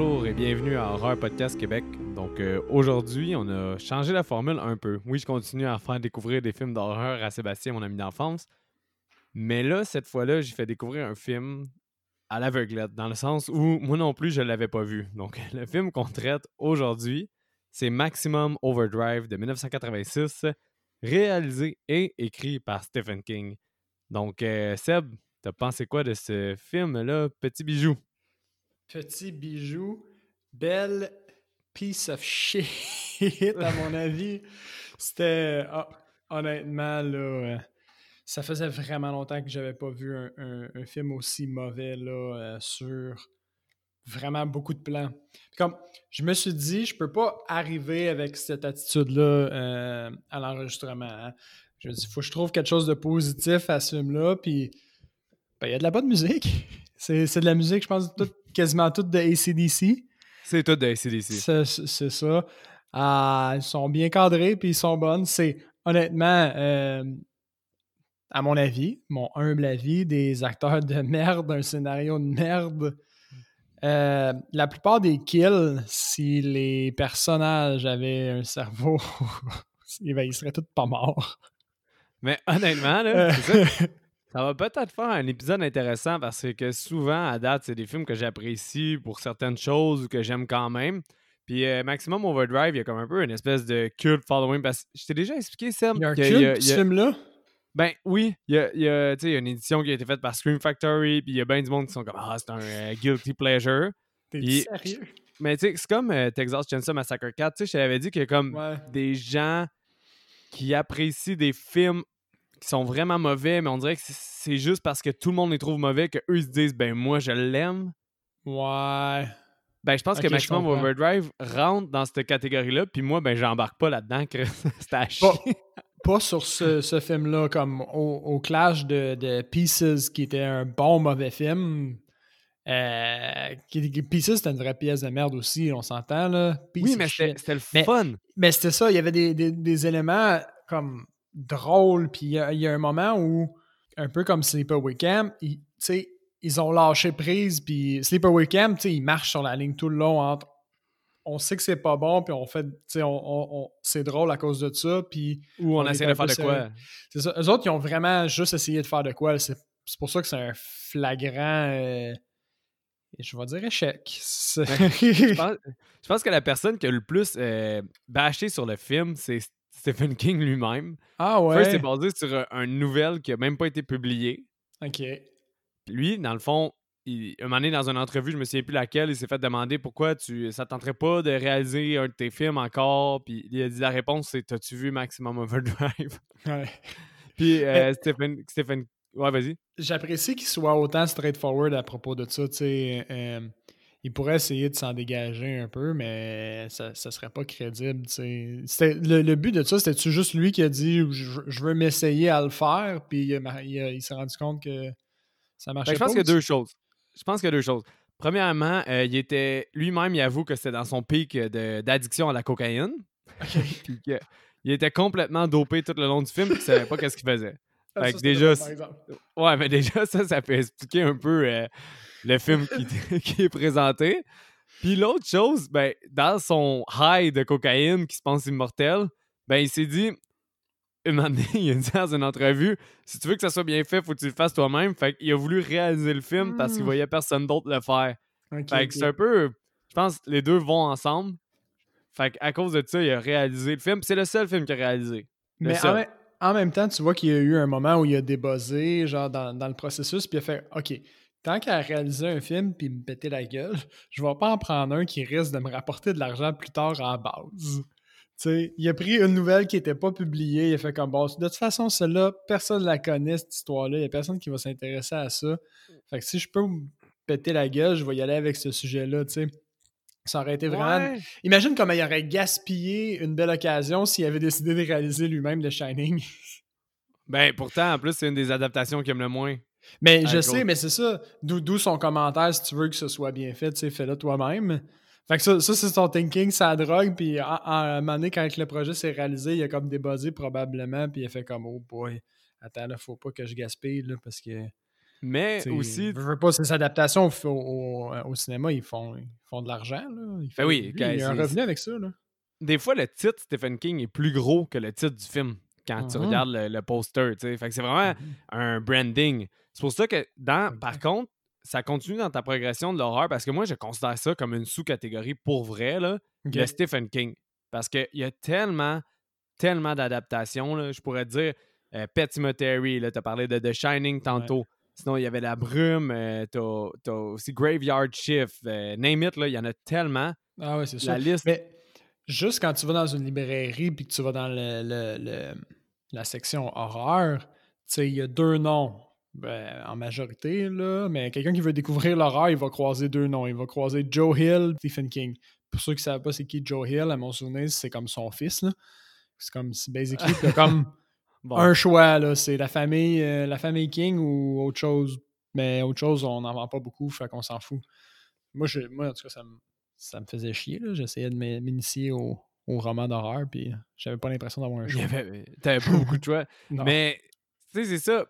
bonjour et bienvenue à Horreur Podcast Québec. Donc euh, aujourd'hui, on a changé la formule un peu. Oui, je continue à faire découvrir des films d'horreur à Sébastien, mon ami d'enfance. Mais là, cette fois-là, j'ai fait découvrir un film à l'aveuglette, dans le sens où moi non plus, je ne l'avais pas vu. Donc le film qu'on traite aujourd'hui, c'est Maximum Overdrive de 1986, réalisé et écrit par Stephen King. Donc euh, Seb, t'as pensé quoi de ce film-là, Petit Bijou? Petit bijou, belle piece of shit, à mon avis. C'était, ah, honnêtement, là, euh, ça faisait vraiment longtemps que j'avais pas vu un, film aussi mauvais, là, euh, sur vraiment beaucoup de plans. Comme, je me suis dit, je peux pas arriver avec cette attitude-là euh, à l'enregistrement. Hein. Je me dis, faut que je trouve quelque chose de positif à ce film-là, puis ben, il y a de la bonne musique. C'est de la musique, je pense, quasiment toute de ACDC. C'est tout de ACDC. C'est ça. Ah, ils sont bien cadrés puis ils sont bonnes. C'est honnêtement, euh, à mon avis, mon humble avis, des acteurs de merde, un scénario de merde. Euh, la plupart des kills, si les personnages avaient un cerveau, ils seraient tous pas morts. Mais honnêtement, là, ça. Ça va peut-être faire un épisode intéressant parce que souvent, à date, c'est des films que j'apprécie pour certaines choses ou que j'aime quand même. Puis euh, Maximum Overdrive, il y a comme un peu une espèce de cult following. Parce que je t'ai déjà expliqué, Sam. Il y a un culte, ce film-là? Ben oui, il y a, il y a une édition qui a été faite par Scream Factory, puis il y a bien du monde qui sont comme Ah, c'est un euh, guilty pleasure. T'es sérieux? Mais tu sais, c'est comme euh, Texas Chainsaw Massacre 4. Tu sais, je t'avais dit qu'il y a comme des gens qui apprécient des films qui sont vraiment mauvais, mais on dirait que c'est juste parce que tout le monde les trouve mauvais qu'eux ils se disent ben moi je l'aime. Ouais. Ben je pense que Maximum Overdrive rentre dans cette catégorie-là, puis moi ben j'embarque pas là-dedans que c'est à chier. Pas, sur ce, film-là, comme au, clash de, Pieces, qui était un bon mauvais film. Euh, Pieces, c'était une vraie pièce de merde aussi, on s'entend, là. oui, mais c'était le fun. Mais, c'était ça, il y avait des, des éléments comme drôle. Puis il y, a un moment où, un peu comme Sleepaway Camp, ils, ils ont lâché prise. Puis Sleepaway Camp, ils marchent sur la ligne tout le long entre on sait que c'est pas bon, puis on fait, on, on, c'est drôle à cause de ça, puis... Ou on, essaie de faire de quoi? C'est ça. Eux autres, ils ont vraiment juste essayé de faire de quoi. C'est, pour ça que c'est un flagrant... Euh, je vais dire échec. je, pense, que la personne qui a le plus euh, bâché sur le film, c'est Stephen King lui-même. Ah ouais? c'est basé sur un, une nouvelle qui n'a même pas été publiée. OK. Lui, dans le fond, il, un moment donné, dans une entrevue, je me souviens plus laquelle, il s'est fait demander pourquoi tu ça tenterait pas de réaliser un de tes films encore. Puis il a dit la réponse, c'est T'as-tu vu Maximum Overdrive? Ouais. Puis euh, Stephen, Stephen. Ouais, vas-y. J'apprécie qu'il soit autant straightforward à propos de ça. Tu sais, euh, il pourrait essayer de s'en dégager un peu, mais ça, ça serait pas crédible. Le, le, but de ça, c'était-tu juste lui qui a dit je, veux m'essayer à le faire, puis il, s'est rendu compte que ça marchait ben, pas? Je pense qu'il y a deux choses. Je pense qu'il y a deux choses. Premièrement, euh, il était lui-même, il avoue que c'était dans son pic d'addiction à la cocaïne. il était complètement dopé tout le long du film et il savait pas qu'est-ce qu'il faisait. Ah, déjà, ouais, mais déjà, ça, ça peut expliquer un peu euh, le film qui, est présenté. Puis l'autre chose, ben, dans son high de cocaïne qui se pense immortel, ben, il s'est dit, une année, il a dit dans une entrevue, si tu veux que ça soit bien fait, faut que tu le fasses toi-même. Fait qu'il a voulu réaliser le film parce qu'il hmm. voyait personne d'autre le faire. fait que c'est un peu, je pense, les deux vont ensemble. Fait qu'à cause de ça, il a réalisé le film. C'est le seul film qu'il a réalisé. Mais en, même temps, tu vois qu'il y a eu un moment où il a débossé, genre dans, dans le processus, puis il a fait OK, tant qu'à réaliser un film puis me péter la gueule, je vais pas en prendre un qui risque de me rapporter de l'argent plus tard à la base. sais, il a pris une nouvelle qui n'était pas publiée, il a fait comme bon, de toute façon, celle-là, personne ne la connaît, cette histoire-là, il n'y a personne qui va s'intéresser à ça. Fait que si je peux me péter la gueule, je vais y aller avec ce sujet-là, tu sais. Ça aurait été vraiment. Imagine comment il aurait gaspillé une belle occasion s'il avait décidé de réaliser lui-même The Shining. ben, pourtant, en plus, c'est une des adaptations qu'il aime le moins. Mais je sais, mais c'est ça. D'où son commentaire, si tu veux que ce soit bien fait, tu sais, fais-le toi-même. Fait que ça, ça c'est son thinking, ça drogue. Puis à, un moment donné, quand le projet s'est réalisé, il a comme débuzzé probablement. Puis il a fait comme, oh boy, attends, là, faut pas que je gaspille, là, parce que Mais aussi. Je veux pas, ces adaptations au, au- au cinéma, ils font, ils font de l'argent. là. Ils font- oui, lui, il y a un revenu avec ça. Là. Des fois, le titre Stephen King est plus gros que le titre du film quand tu Mhm. regardes le, le poster. tu sais. Fait que c'est vraiment un branding. C'est pour ça que, dans, par Exact. contre, ça continue dans ta progression de l'horreur parce que moi, je considère ça comme une sous-catégorie pour vrai, là, le Stephen King. Parce qu'il y a tellement, tellement d'adaptations. Je pourrais te dire euh, Pet Cemetery, tu as parlé de The Shining tantôt. Sinon, il y avait La Brume, euh, t'as aussi Graveyard Shift, euh, name it, là, il y en a tellement. Ah c'est ça. La liste. Mais juste quand tu vas dans une librairie puis que tu vas dans le, le- le- la section horreur, il y a deux noms. Ben, en majorité, là, mais quelqu'un qui veut découvrir l'horreur, il va croiser deux noms. Il va croiser Joe Hill, Stephen King. Pour ceux qui ne savent pas c'est qui Joe Hill, à mon souvenir, c'est comme son fils. C'est comme, c'est basically, comme Bon. un choix, là. C'est la famille, euh, la famille King ou autre chose. Mais autre chose, on n'en vend pas beaucoup, fait qu'on s'en fout. Moi, je, moi, en tout cas, ça me, ça me faisait chier. J'essayais de m'in- m'initier au, au roman d'horreur, puis j'avais pas l'impression d'avoir un choix. T'avais pas beaucoup de choix. Mais, tu sais, c'est ça.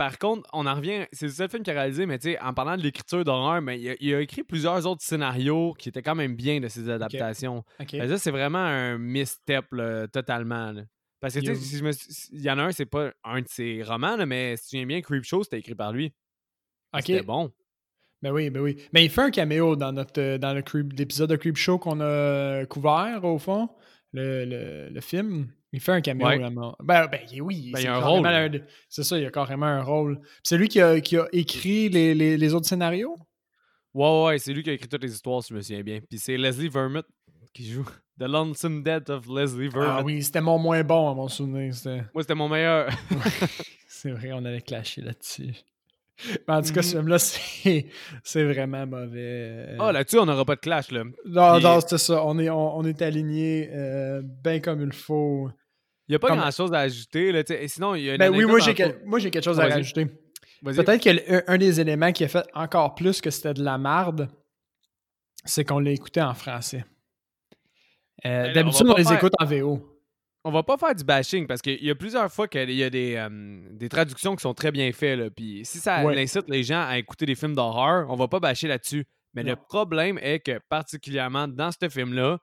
Par contre, on en revient. C'est le seul film qu'il a réalisé, mais tu sais, en parlant de l'écriture d'horreur, mais il a, il a écrit plusieurs autres scénarios qui étaient quand même bien de ses adaptations. Ok. Fait que ça, c'est vraiment un misstep, là, totalement. là. Parce que, tu sais, si il y en a un, c'est pas un de ses romans, là, mais si tu viens bien, Creepshow, c'était écrit par lui. Ok. C'était bon. Ben oui, ben oui. Mais il fait un caméo dans notre euh, dans l'épisode de Creep Show qu'on a couvert, au fond, le, le, le film. Il fait un caméo. Ouais. là-bas. Ben, ben oui, Ben, c'est il y a un rôle. un C'est ça, il y a carrément un rôle. Puis C'est lui qui a, qui a écrit les, les, les autres scénarios? Ouais, ouais, c'est lui qui a écrit toutes les histoires, si je me souviens bien. Puis c'est Leslie Vermont qui joue The Lonesome Death of Leslie Vermont. Ah oui, c'était mon moins bon à mon souvenir. c'était- Moi, c'était mon meilleur. C'est vrai, on avait clashé là-dessus. Mais en tout cas, ce Mhm. film-là, c'est c'est vraiment mauvais. Ah, là-dessus, on n'aura pas de clash, là. non, puis- non, c'était ça. On est, on, on est aligné bien comme il faut. Il n'y a pas Comme- grand-chose à ajouter, là. Et sinon, il y a une Ben oui, moi j'ai, quelque chose à rajouter. Peut-être que le- un, un des éléments qui a fait encore plus que c'était de la marde, c'est qu'on l'a écouté en français. Euh, Ben, d'habitude, on les faire- écoute en VO. On va pas faire du bashing parce qu'il y a plusieurs fois qu'il y a des, euh, des traductions qui sont très bien faites. Là. Puis si ça Ouais. incite les gens à écouter des films d'horreur, on va pas bâcher là-dessus. Mais le problème est que, particulièrement dans ce film-là,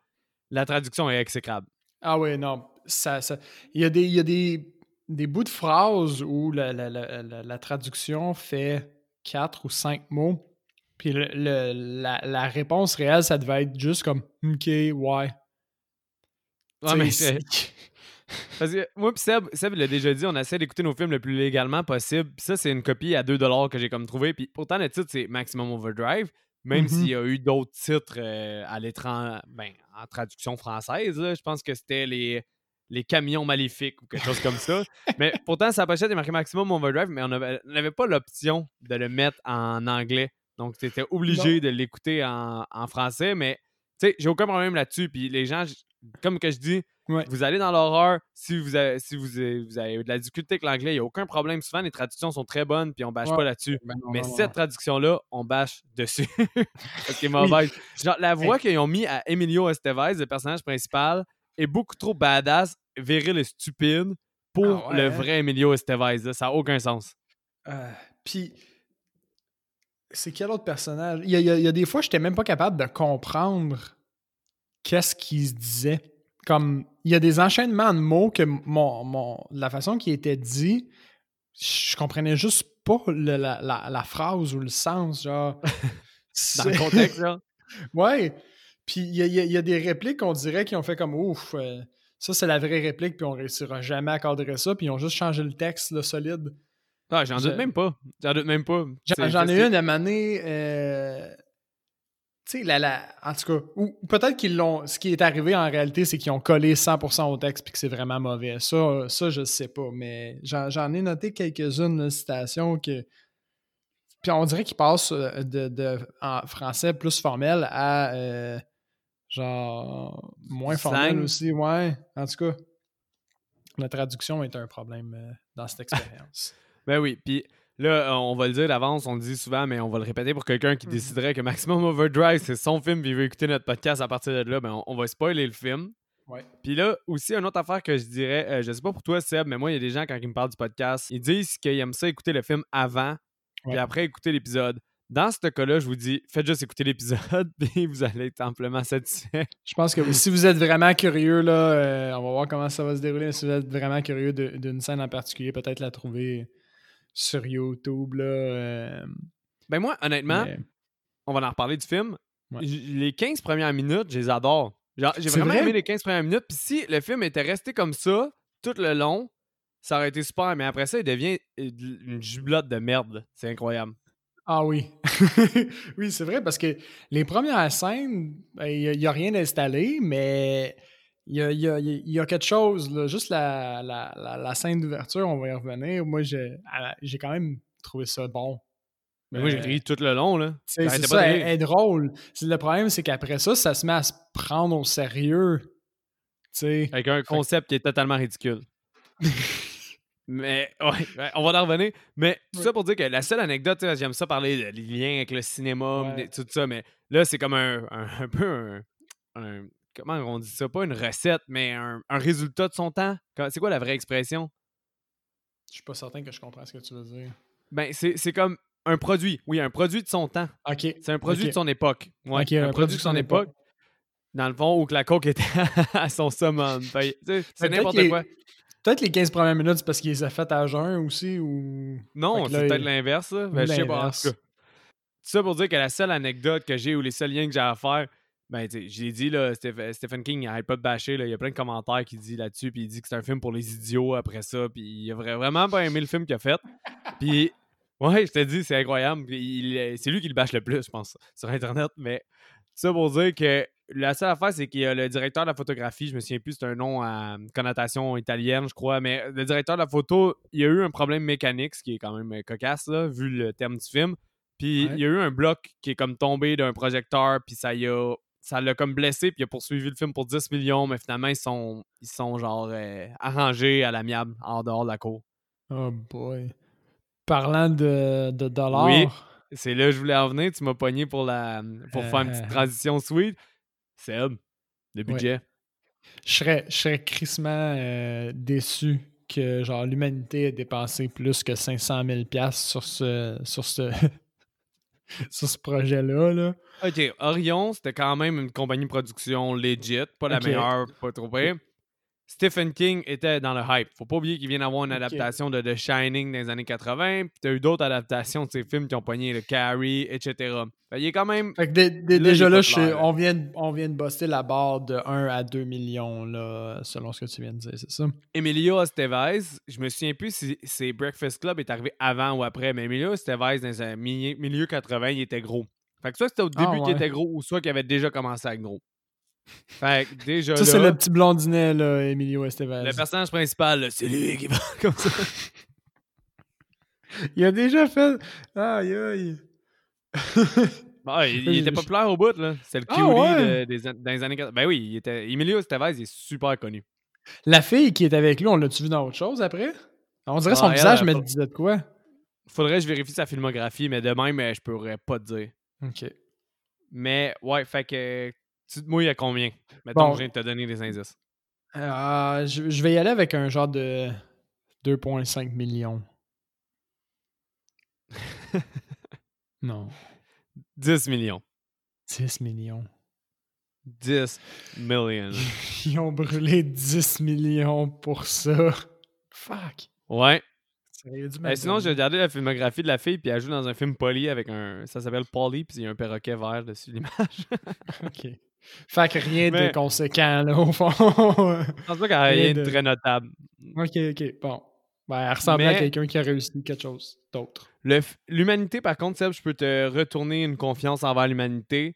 la traduction est exécrable. Ah oui, non. Ça, ça- Il y a, des, il y a des, des bouts de phrases où la, la- la- la- traduction fait quatre ou cinq mots. Puis le- le- la, réponse réelle, ça devait être juste comme OK, ouais. Ouais, T'sais, mais c'est- Parce que moi puis Seb, Seb l'a déjà dit, on essaie d'écouter nos films le plus légalement possible. Puis ça, c'est une copie à 2$ que j'ai comme trouvé. Puis pourtant, le titre, c'est Maximum Overdrive. Même Mhm. s'il y a eu d'autres titres euh, à l'étranger, ben, en traduction française, là, je pense que c'était les, les camions maléfiques ou quelque chose comme ça. Mais pourtant, sa pochette est marquée Maximum Overdrive, mais on avait- on n'avait pas l'option de le mettre en anglais. Donc, tu étais obligé de l'écouter en, en français. Mais, tu sais, j'ai aucun problème là-dessus. Puis les gens, comme que je dis, Ouais. vous allez dans l'horreur, si vous avez, si vous avez, vous avez de la difficulté avec l'anglais, il n'y a aucun problème. Souvent, les traductions sont très bonnes, puis on bâche Ouais. pas là-dessus. Ben Mais non, cette traduction-là, on bâche dessus. Parce qu'elle est mauvaise. Genre, la voix qu'ils ont mis à Emilio Estevez, le personnage principal, est beaucoup trop badass, viril et stupide pour Ah ouais, le hein? vrai Emilio Estevez. là. Ça n'a aucun sens. Euh, Puis, c'est quel autre personnage? Il y a, il y des fois, j'étais même pas capable de comprendre qu'est-ce qu'il se disait. Comme, il y a des enchaînements de mots que mon, mon, la façon qui était dit, je comprenais juste pas le- la, la- la phrase ou le sens, genre. Dans le contexte. Ouais. Puis il y y a- il y a des répliques qu'on dirait qu'ils ont fait comme ouf, euh, ça c'est la vraie réplique, puis on réussira jamais à cadrer ça, puis ils ont juste changé le texte, le solide. Ah, j'en Je- doute même pas. J'en doute même pas. J'en, ai une à maner. Euh, tu sais, la, la, en tout cas, ou, peut-être qu'ils l'ont. Ce qui est arrivé en réalité, c'est qu'ils ont collé 100% au texte puis que c'est vraiment mauvais. Ça, ça je sais pas. Mais j'en, ai noté quelques-unes, citations que. Puis on dirait qu'ils passent euh, de, de- en français plus formel à. euh, genre. moins Slang. formel aussi. Ouais. En tout cas, la traduction est un problème euh, dans cette expérience. Ben oui, puis là, on va le dire d'avance, on le dit souvent, mais on va le répéter pour quelqu'un qui Mhm. déciderait que Maximum Overdrive, c'est son film, puis il veut écouter notre podcast à partir de là, ben on, on va spoiler le film. Ouais. Puis là, aussi, une autre affaire que je dirais, euh, je sais pas pour toi, Seb, mais moi, il y a des gens, quand ils me parlent du podcast, ils disent qu'ils aiment ça écouter le film avant puis après écouter l'épisode. Dans ce cas-là, je vous dis, faites juste écouter l'épisode, puis vous allez être amplement satisfait. Je pense que si vous êtes vraiment curieux, là, euh, on va voir comment ça va se dérouler. mais Si vous êtes vraiment curieux d'une scène en particulier, peut-être la trouver sur YouTube. Là, euh, Ben moi, honnêtement, mais- on va en reparler du film. Ouais. Les 15 premières minutes, je les adore. J'ai vraiment vrai? aimé les 15 premières minutes. Puis si le film était resté comme ça tout le long, ça aurait été super. Mais après ça, il devient euh, une jublotte de merde. C'est incroyable. Ah oui. oui, c'est vrai, parce que les premières scènes, ben, il n'y a, rien installé, mais il y a, y a- y a quelque chose. là. Juste la, la- la- la scène d'ouverture, on va y revenir. Moi, j'ai quand même trouvé ça bon. Mais moi, j'ai Euh, ri tout le long. Là. C'est ça, de elle, rire. elle est drôle. Le problème, c'est qu'après ça, ça se met à se prendre au sérieux. Tu sais. Avec un concept qui est totalement ridicule. Mais, ouais, on va en revenir. Mais tout ça pour dire que la seule anecdote, j'aime ça parler des liens avec le cinéma, Ouais. tout ça, mais là, c'est comme un, un, un peu un, un- Comment on dit ça? Pas une recette, mais un, résultat de son temps. C'est quoi la vraie expression? Je suis pas certain que je comprends ce que tu veux dire. Ben, c'est comme un produit. Oui, un produit de son temps. OK. C'est un produit de son époque. Ouais, Ok, un, produit de son époque. Dans le fond, où que la coke était à son summum. C'est Peut-être n'importe quoi. Peut-être les 15 premières minutes, c'est parce qu'ils les a faites à jeun aussi, ou... Non, c'est peut-être l'inverse. Ben, je sais pas. tout ça pour dire que la seule anecdote que j'ai ou les seuls liens que j'ai à faire, ben, je l'ai dit, là, Steph- Stephen King, il n'arrête pas de bâcher. là, Il y a plein de commentaires qu'il dit là-dessus. Puis il dit que c'est un film pour les idiots après ça. Puis il a vra- vraiment pas aimé le film qu'il a fait. Puis, ouais, je te dis, c'est incroyable. C'est lui qui le bâche le plus, je pense, sur Internet. Mais ça pour dire que la seule affaire, c'est qu'il y a le directeur de la photographie, je me souviens plus, c'est un nom à connotation italienne, je crois, mais le directeur de la photo, il y a eu un problème mécanique, ce qui est quand même euh, cocasse, là, vu le thème du film. Puis Ouais. il y a eu un bloc qui est comme tombé d'un projecteur, puis ça y a. Ça l'a comme blessé, puis il a poursuivi le film pour 10 millions, mais finalement, ils sont, ils sont genre euh, arrangés à l'amiable, en dehors de la cour. Oh boy. Parlant de, de dollars... Oui. C'est là que je voulais en venir, tu m'as pogné pour, la, pour faire une petite Euh. transition sweet. Seb, le budget. Je serais, je serais crissement euh, déçu que genre l'humanité ait dépensé plus que 500 000 piastres sur ce sur ce sur ce projet-là. Là. Ok, Orion, c'était quand même une compagnie de production legit, pas la meilleure, pas trop pire. Stephen King était dans le hype. Faut pas oublier qu'il vient d'avoir une adaptation de The Shining dans les années 80, puis t'as eu d'autres adaptations de ses films qui ont pogné le Carrie, etc. Fait, il est quand même. Fait que dé- dé- Là, déjà là, on, vient de, on vient de buster la barre de 1 à 2 millions, là, selon ce que tu viens de dire, c'est ça? Emilio Estevez, je me souviens plus si Breakfast Club est arrivé avant ou après, mais Emilio Estevez, dans un mi- milieu 80, il était gros. Fait que soit c'était au Ah, début qu'il était gros, ou soit qu'il avait déjà commencé à être gros. Fait que déjà Ça, c'est le petit blondinet, là, Emilio Estevez. le personnage principal, c'est lui qui va comme ça. Il a déjà fait. Aïe, aïe. Ah, il, il était populaire au bout, là. C'est le Ah, cutie ouais? de- des, an- dans les années 80. Ben oui, il était, Emilio Estevez, il est super connu. La fille qui est avec lui, on l'a-tu vu dans autre chose après? On dirait son Ah, visage elle, me disait de quoi? Faudrait que je vérifie sa filmographie, mais de même, euh, je pourrais pas te dire. Ok. Mais ouais, fait que tu te mouilles à combien? Mettons Bon. que je viens de te donner des indices. Euh, je, je vais y aller avec un genre de 2,5 millions. non. 10 millions. 10 millions. 10 millions. Ils ont brûlé 10 millions pour ça. Fuck. Ouais. Euh, sinon, j'ai regardé la filmographie de la fille, puis elle joue dans un film Polly avec un. Ça s'appelle Polly, puis il y a un perroquet vert dessus l'image. OK. Fait que rien Mais- de conséquent, là, au fond. Je pense pas qu'elle a rien de très notable. OK, OK. Bon. Ben, elle ressemblait à quelqu'un qui a réussi quelque chose d'autre. L'humanité, par contre, Seb, je peux te retourner une confiance envers l'humanité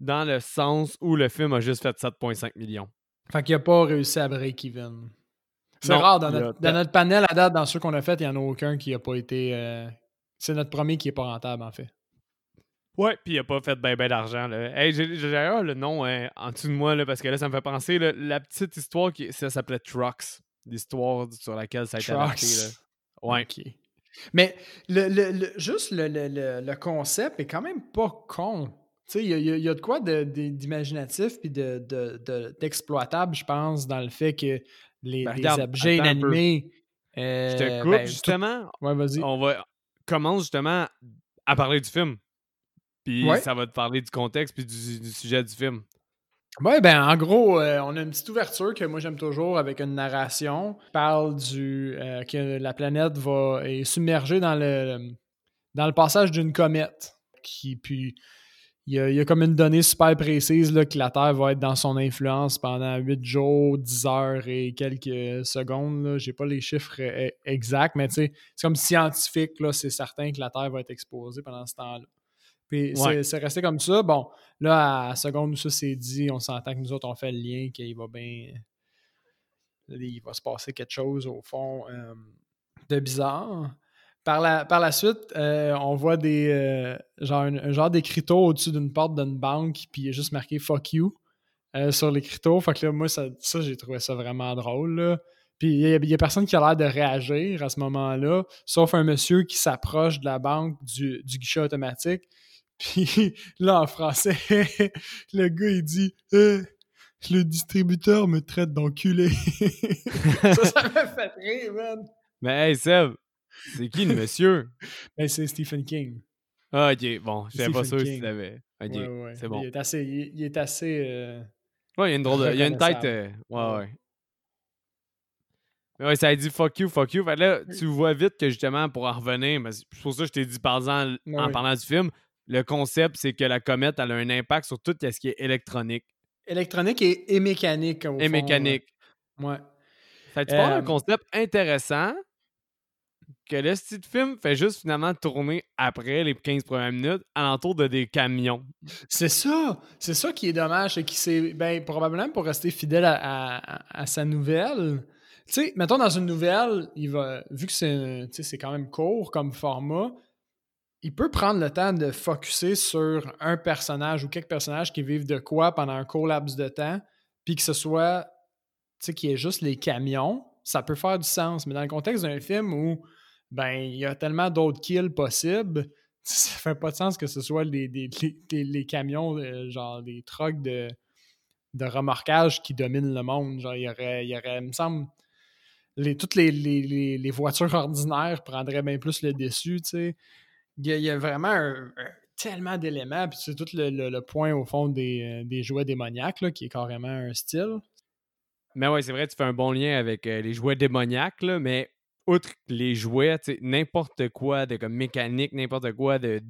dans le sens où le film a juste fait 7,5 millions. Fait qu'il a pas réussi à break-even. C'est rare, dans a- notre, dans notre panel à date, dans ceux qu'on a fait, il n'y en a aucun qui a pas été... euh, C'est notre premier qui est pas rentable, en fait. Ouais, puis il a pas fait ben ben d'argent. Hey, j'ai d'ailleurs le nom euh, en dessous de moi, là, parce que là, ça me fait penser, là, la petite histoire, qui ça s'appelait Trucks. L'histoire sur laquelle ça a été adapté. Ouais. OK. Mais le, le- le- juste le, le- le- le concept est quand même pas con. Tu sais, il y y y a de quoi d'imaginatif puis de, de- de- d'exploitable, je pense, dans le fait que les, Ben, les objets inanimés. Je te euh, coupe, ben, justement. Ouais, vas-y. On va... commence justement à parler du film. Puis Ouais. ça va te parler du contexte puis du, du sujet du film. Ouais, ben en gros, euh, on a une petite ouverture que moi j'aime toujours avec une narration. qui parle du euh, que la planète va est submergée dans le dans le passage d'une comète. Qui puis il y, a, il y a comme une donnée super précise là, que la Terre va être dans son influence pendant 8 jours, 10 heures et quelques secondes. là. J'ai pas les chiffres euh, exacts, mais c'est comme scientifique, là, c'est certain que la Terre va être exposée pendant ce temps-là. Puis c'est- Ouais. c'est resté comme ça. Bon, là, à la seconde où ça s'est dit, on s'entend que nous autres, on fait le lien qu'il va bien. Il va se passer quelque chose, au fond, euh, de bizarre. Par la, par la suite, euh, on voit des euh, genre un, un genre d'écriteau au-dessus d'une porte d'une banque, puis il est juste marqué fuck you sur l'écriteau. Fait que là, moi, ça, ça j'ai trouvé ça vraiment drôle. là. Puis il y, a- a personne qui a l'air de réagir à ce moment-là, sauf un monsieur qui s'approche de la banque du, du guichet automatique. Puis là, en français, le gars, il dit Euh, Le distributeur me traite d'enculé. ça, ça m'a fait rire, man. Mais hey Seb, c'est qui le monsieur? Ben, c'est Stephen King. Ah ok, bon, j'étais pas sûr si King. tu l'avais. Ok, Ouais, ouais. c'est bon. Il est assez. Il, il est assez euh, Ouais, il y a une drôle de. Il y a une tête. euh, ouais, Ouais. Mais ouais, ça a dit fuck you, fuck you. Fait que là, tu vois vite que justement, pour en revenir, c'est pour ça que je t'ai dit parlant, Ouais, en oui. parlant du film, le concept, c'est que la comète, elle a un impact sur tout ce qui est électronique électronique et, et mécanique. au et fond, mécanique. Ouais. Fait que tu parles Euh, d'un concept intéressant que le style de film fait juste finalement tourner après les 15 premières minutes alentour de des camions. C'est ça. C'est ça qui est dommage. C'est qu'il s'est. Ben, probablement pour rester fidèle à, à- à sa nouvelle. Tu sais, mettons dans une nouvelle, il va. Vu que c'est quand même court comme format, il peut prendre le temps de focuser sur un personnage ou quelques personnages qui vivent de quoi pendant un court laps de temps, puis que ce soit. Tu sais, qu'il y ait juste les camions. Ça peut faire du sens. Mais dans le contexte d'un film où. Ben, il y a tellement d'autres kills possibles ça fait pas de sens que ce soit les, les, les- camions, euh, genre des trucks de, de remorquage qui dominent le monde. Genre, il y aurait, il y aurait, il me semble, les, toutes les, les- les- les voitures ordinaires prendraient bien plus le dessus, tu sais. Il y a, vraiment tellement d'éléments, puis c'est tout le, point au fond des, euh, jouets démoniaques, qui est carrément un style. Mais ouais, c'est vrai, tu fais un bon lien avec euh, les jouets démoniaques, mais outre les jouets, n'importe quoi de comme mécanique, n'importe quoi de,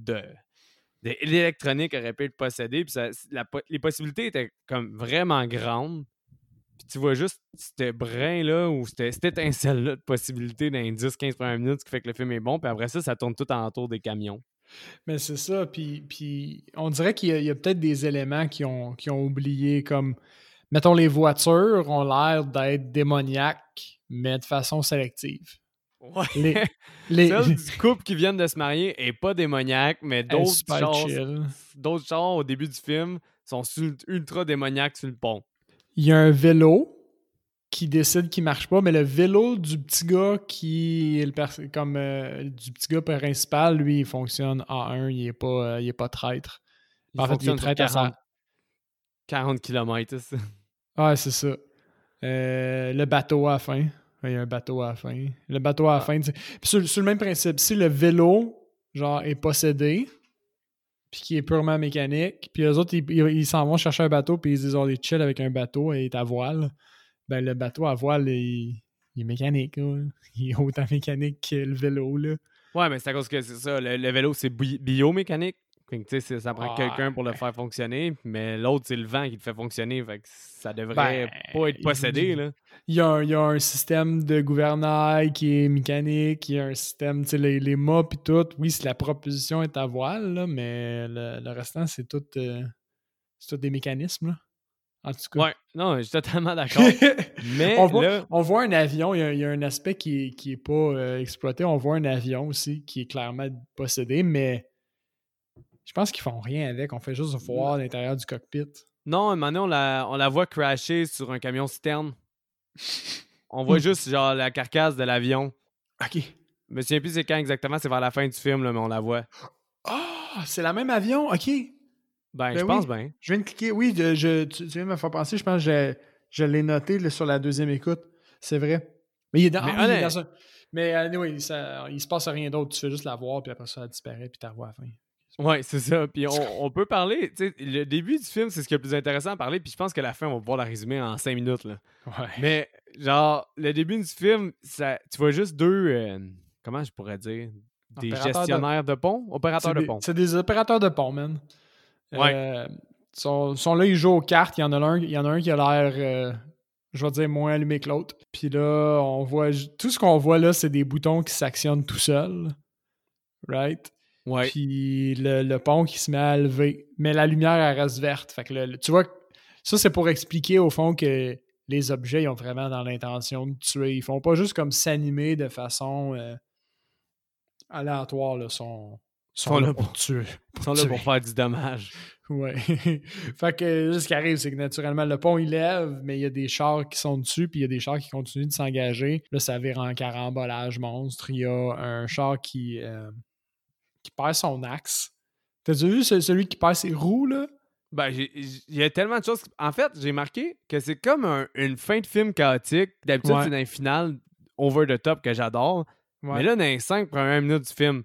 l'électronique aurait pu le posséder. Puis ça- les possibilités étaient comme vraiment grandes. Puis tu vois juste ce brin-là ou cette, étincelle-là de possibilités dans les 10-15 premières minutes ce qui fait que le film est bon. Puis après ça, ça tourne tout autour des camions. Mais c'est ça, puis, puis on dirait qu'il y a, peut-être des éléments qui ont, qui ont oublié, comme, mettons, les voitures ont l'air d'être démoniaques, mais de façon sélective. Ouais. Les, les, Celle du couple qui viennent de se marier est pas démoniaque, mais d'autres chill. d'autres au début du film sont ultra démoniaques sur le pont. Il y a un vélo qui décide qu'il marche pas, mais le vélo du petit gars qui est le comme euh, du petit gars principal, lui, il fonctionne A1, il est pas, euh, il est pas traître. Il En fait, il est traître à 40, sa- 40 km. ça. Ouais, c'est ça. Euh, le bateau à la fin. Il y a un bateau à la fin. Le bateau à la Ah. fin. Puis sur, sur le même principe, si le vélo, genre, est possédé, puis qui est purement mécanique, puis les autres, ils s'en vont chercher un bateau, puis ils se disent, on est chill avec un bateau et est à voile. Ben, le bateau à voile, il, il est mécanique. Il est autant mécanique que le vélo, là. Ouais, mais c'est à cause que c'est ça. Le, le vélo, c'est bi- biomécanique. Ça prend Ah. quelqu'un pour le faire fonctionner, mais l'autre, c'est le vent qui le fait fonctionner. Fait que ça devrait Ben, pas être possédé. il- Là. Il y, a un, il y a un système de gouvernail qui est mécanique, il y a un système, tu sais, les, les mâts et tout. Oui, si la proposition est à voile, là, mais le, le restant, c'est tout, euh, c'est tout des mécanismes. Là. En tout cas. Ouais, non, je suis totalement d'accord. mais on, voit, là, on voit un avion, il y a, il y a un aspect qui est, qui est pas euh, exploité. On voit un avion aussi qui est clairement possédé, mais je pense qu'ils font rien avec. On fait juste voir l'intérieur du cockpit. non, à un moment donné, on la, on la voit crasher sur un camion citerne. On voit juste genre la carcasse de l'avion. OK. Je me souviens plus c'est quand exactement, c'est vers la fin du film, là, mais on la voit. Ah, c'est la même avion? OK. Ben, Ben je oui. pense bien. Je viens de cliquer. Oui, je, je- tu, tu viens de me faire penser. Je pense que je, je l'ai noté là, sur la deuxième écoute. C'est vrai. Mais il est dans, Mais ah oui, il est honnête- dans un- Mais anyway, ça, il se passe rien d'autre. Tu fais juste la voir, puis après ça, elle disparaît, puis tu la revois à la fin. Ouais, c'est ça. Puis on, on peut parler, le début du film, c'est ce qui est le plus intéressant à parler, puis je pense que la fin, on va pouvoir la résumer en cinq minutes, là. Ouais. Mais, genre, le début du film, ça, tu vois juste deux, euh, comment je pourrais dire, des Opérateurs de- gestionnaires de, pont, opérateurs de des- pont. C'est des opérateurs de pont, man. Ouais. Euh, ils sont, sont là, ils jouent aux cartes. Il y en a un, il y en a, un qui a l'air, euh, je vais dire, moins allumé que l'autre. Puis là, on voit. Tout ce qu'on voit là, c'est des boutons qui s'actionnent tout seuls. Right? Ouais. Puis le, le pont qui se met à lever. Mais la lumière, elle reste verte. Fait que le- le- tu vois, ça, c'est pour expliquer au fond que les objets, ils ont vraiment dans l'intention de tuer. Ils font pas juste comme s'animer de façon euh, aléatoire. Là. Ils sont, sont Sont là pour pour- tuer. Ils sont là pour faire du dommage. Ouais. fait que ce qui arrive, c'est que naturellement, le pont, il lève, mais il y a des chars qui sont dessus, puis il y a des chars qui continuent de s'engager. Là, ça vire en carambolage monstre. Il y a un char qui, euh, qui perd son axe. T'as-tu vu ce- celui qui perd ses roues, là? Ben, il y a tellement de choses. En fait, j'ai marqué que c'est comme un- une fin de film chaotique. D'habitude, Ouais. c'est dans les finales over the top que j'adore. Ouais. Mais là, dans les cinq premières minutes du film,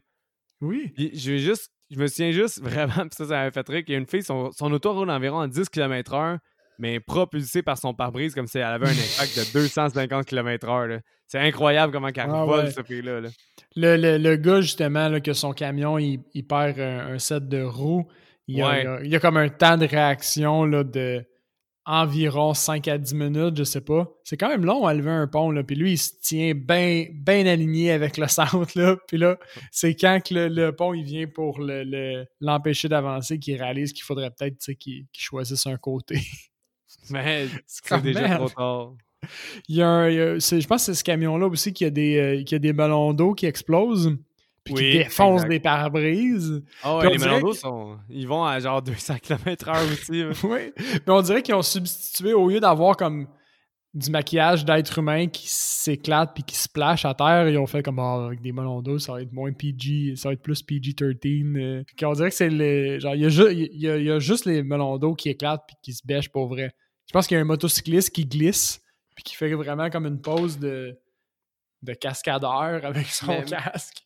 oui. Je juste, je me souviens juste vraiment, puis ça, ça m'avait fait rire, qu'il y a une fille, son, son auto roule environ à 10 km/h, mais propulsée par son pare-brise comme si elle avait un impact de 250 km/h. C'est incroyable comment elle Ah vole, ouais. cette fille-là. là. Le, le- le gars, justement, là, que son camion, il, il perd un, un set de roues. Il y a, Ouais. il a- il a comme un temps de réaction là, de environ 5 à 10 minutes, je sais pas. C'est quand même long à lever un pont, là. Puis lui, il se tient bien ben aligné avec le centre, là. Puis là, c'est quand que le, le pont, il vient pour le- le- l'empêcher d'avancer qu'il réalise qu'il faudrait peut-être, qu'il choisisse un côté. Mais C'est déjà trop tard. Il y a un, il y a- c'est- je pense que c'est ce camion-là aussi qui a des, euh, qui a des ballons d'eau qui explosent. Puis Oui, qui défoncent exact. des pare-brises. Ah ouais, on les dirait Melandos que- sont. Ils vont à genre 200 km/h aussi. Oui. Mais on dirait qu'ils ont substitué, au lieu d'avoir comme du maquillage d'être humain qui s'éclate puis qui splash à terre, ils ont fait comme Ah, avec des melons d'eau, ça va être moins PG, ça va être plus PG-13. euh. Puis qu'on dirait que c'est le. Genre, il y, a ju- il y a- il y a juste les melons d'eau qui éclatent puis qui se bêchent pour vrai. Je pense qu'il y a un motocycliste qui glisse puis qui fait vraiment comme une pose de, de cascadeur avec son Mais- casque.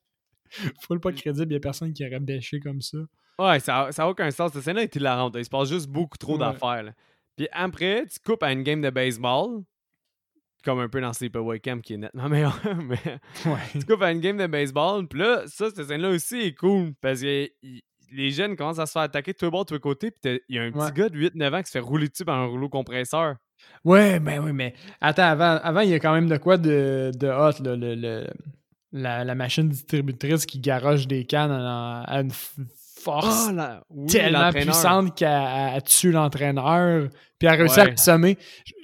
Full pas crédible, il y a personne qui aurait bêché comme ça. Ouais, ça n'a aucun sens. Cette scène-là est hilarante. Il se passe juste beaucoup trop Ouais. d'affaires. Puis après, tu coupes à une game de baseball, comme un peu dans Sleepaway Camp qui est nettement meilleur, mais Ouais. tu coupes à une game de baseball. Puis là, ça, cette scène-là aussi est cool parce que il- les jeunes commencent à se faire attaquer de tous les bords, de tous les côtés. Puis il y a un petit gars de 8-9 ans qui se fait rouler dessus par un rouleau compresseur. Ouais, ben oui, mais attends, avant, avant il y a quand même de quoi de, de hot, là, le, le- la, la machine distributrice qui garoche des cannes à, à une force Ah, oui, tellement puissante qu'elle elle tue l'entraîneur, puis elle a réussi à Ouais. assommer.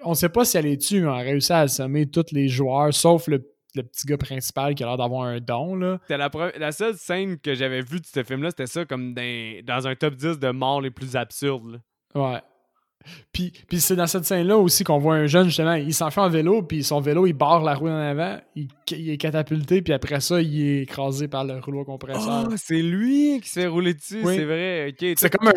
On sait pas si elle les tue, mais elle a réussi à assommer tous les joueurs, sauf le, le petit gars principal qui a l'air d'avoir un don, là. C'était la, pre- la seule scène que j'avais vue de ce film-là, c'était ça comme dans, dans un top 10 de morts les plus absurdes. là. Ouais. Puis, puis c'est dans cette scène-là aussi qu'on voit un jeune, justement, il s'enfuit en vélo, puis son vélo, il barre la roue en avant, il, il est catapulté, puis après ça, il est écrasé par le rouleau compresseur. Oh, c'est lui qui se fait rouler dessus, Oui. c'est vrai. C'est comme un-.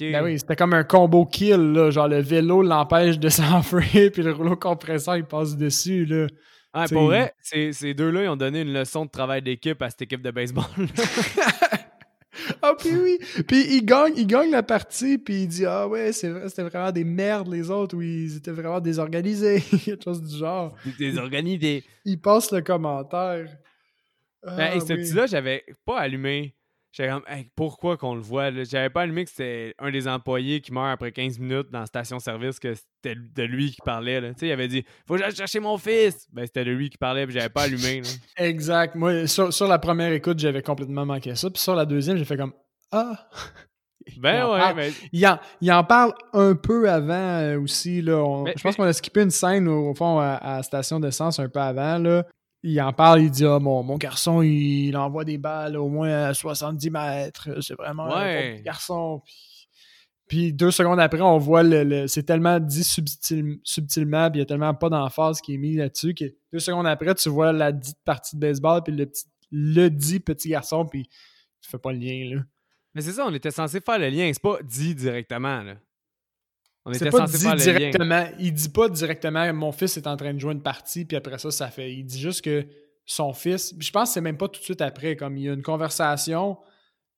Ben oui, c'était comme un combo kill, là. Genre, le vélo l'empêche de s'enfuir, puis le rouleau compresseur, il passe dessus, là. Ah, pour vrai, ces, ces deux-là, ils ont donné une leçon de travail d'équipe à cette équipe de baseball. Ah, puis oui! Puis il gagne, il gagne la partie, puis il dit Ah ouais, c'est vrai, c'était vraiment des merdes, les autres, où ils étaient vraiment désorganisés, quelque chose du genre. des organisés. Il passe le commentaire. Ah, Ben, hey, ce oui. petit-là, j'avais pas allumé. J'étais comme, Hey, pourquoi qu'on le voit? J'avais pas allumé que c'était un des employés qui meurt après 15 minutes dans la station-service, que c'était de lui qui parlait. là. Tu sais, il avait dit, faut que j'aille chercher mon fils. Ben, c'était de lui qui parlait, puis j'avais pas allumé. là. Exact. Moi, sur, sur la première écoute, j'avais complètement manqué ça. Puis sur la deuxième, j'ai fait comme Ah! Ben Il ouais, parle. mais Il en, il en parle un peu avant euh, aussi. Là. On- Mais- je pense mais- qu'on a skippé une scène au, au fond à, à la station d'essence un peu avant. Là. Il en parle, il dit Ah, mon, mon garçon, il, il envoie des balles au moins à 70 mètres. C'est vraiment un bon garçon. Puis, puis deux secondes après, on voit le. le- c'est tellement dit subtil- subtilement, puis il y a tellement pas d'emphase qui est mis là-dessus que deux secondes après, tu vois la dite partie de baseball, puis le, petit, le dit petit garçon, puis tu fais pas le lien. là. Mais c'est ça, on était censé faire le lien. C'est pas dit directement. Là. On C'est était pas dit directement. Il dit pas directement mon fils est en train de jouer une partie, puis après ça, ça fait. Il dit juste que son fils. Je pense que c'est même pas tout de suite après. Comme il y a une conversation,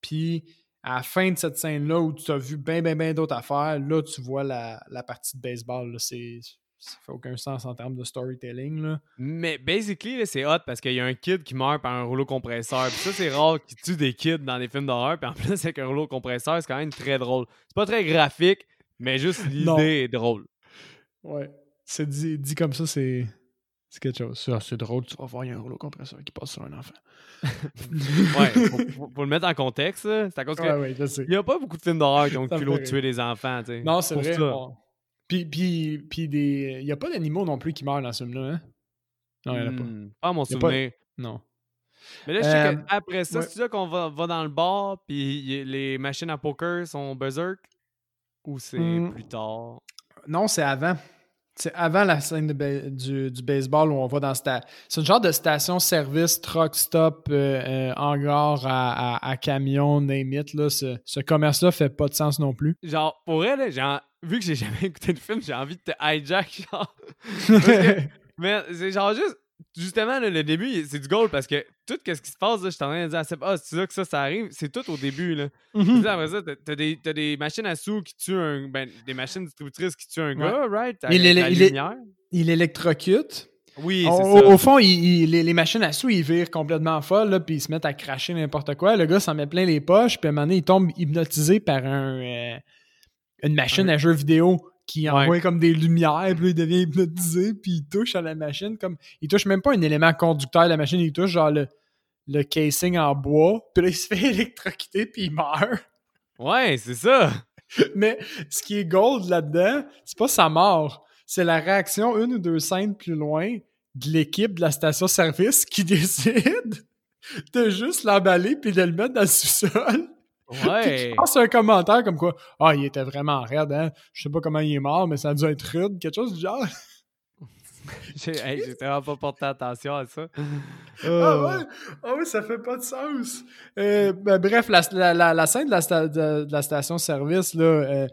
puis à la fin de cette scène-là où tu as vu bien, bien, bien d'autres affaires, là, tu vois la, la partie de baseball. C'est, ça fait aucun sens en termes de storytelling. Là. Mais basically, là, c'est hot parce qu'il y a un kid qui meurt par un rouleau compresseur. Puis ça, c'est rare qu'ils tuent des kids dans des films d'horreur. Puis en plus, avec un rouleau compresseur, c'est quand même très drôle. C'est pas très graphique, mais juste l'idée est drôle. Ouais. C'est dit, dit comme ça, c'est. C'est quelque chose. Ça, c'est drôle, tu vas voir, il y a un rouleau compresseur qui passe sur un enfant. Ouais, faut le mettre en contexte. C'est à cause que. Ouais, ouais, je sais. Il y a pas beaucoup de films d'horreur qui ont Ça le culot de tuer des enfants, tu sais. Non, c'est Pour vrai. ça. on- Puis, puis, puis des... il n'y a pas d'animaux non plus qui meurent dans ce film-là, hein? Non, il n'y en a pas. Hmm, Pas à mon Y a pas- souvenir. Non. Mais là, je sais Euh, qu'après ça, ouais. c'est là qu'on va, va dans le bar, puis les machines à poker sont berserk, ou c'est Hmm. plus tard? Non, c'est avant. C'est avant la scène de du, du baseball où on va dans sta- C'est une genre de station-service, truck stop, euh, euh, hangar à, à- à camion, name it. Là. Ce, ce commerce-là fait pas de sens non plus. Genre, pour elle, en- vu que j'ai jamais écouté le film, j'ai envie de te hijack, genre. Mais c'est genre juste, justement, là, le début, c'est du gold parce que tout ce qui se passe, là, je suis en train de dire à Seb, ah, c'est là que ça, ça arrive, c'est tout au début, là. Là, après ça, t'as- des, des machines à sous qui tuent un. Ben, des machines distributrices qui tuent un Ouais. gars, right? Il il est- lumière. Il électrocute. Oui, Au, c'est ça. au fond, il- il- les, les machines à sous, ils virent complètement folles, puis ils se mettent à cracher n'importe quoi. Le gars s'en met plein les poches, puis à un moment donné, il tombe hypnotisé par un, euh, une machine à jeux vidéo qui Ouais. envoie comme des lumières, puis là, il devient hypnotisé, puis il touche à la machine. comme Il touche même pas un élément conducteur de la machine, il touche genre le, le casing en bois, puis là, il se fait électrocuter, puis il meurt. Ouais, c'est ça. Mais ce qui est gold là-dedans, c'est pas sa mort. C'est la réaction une ou deux scènes plus loin de l'équipe de la station-service qui décide de juste l'emballer puis de le mettre dans le sous-sol. Ouais. qui passe un commentaire comme quoi Ah, il était vraiment raide, hein. Je sais pas comment il est mort, mais ça a dû être rude, quelque chose du genre. J'ai hey, vraiment pas porté attention à ça. Ah ouais? Ah ouais, ça fait pas de sens. Euh, ben, bref, la, la- la- la scène de la, sta- de- de la station-service, là, euh,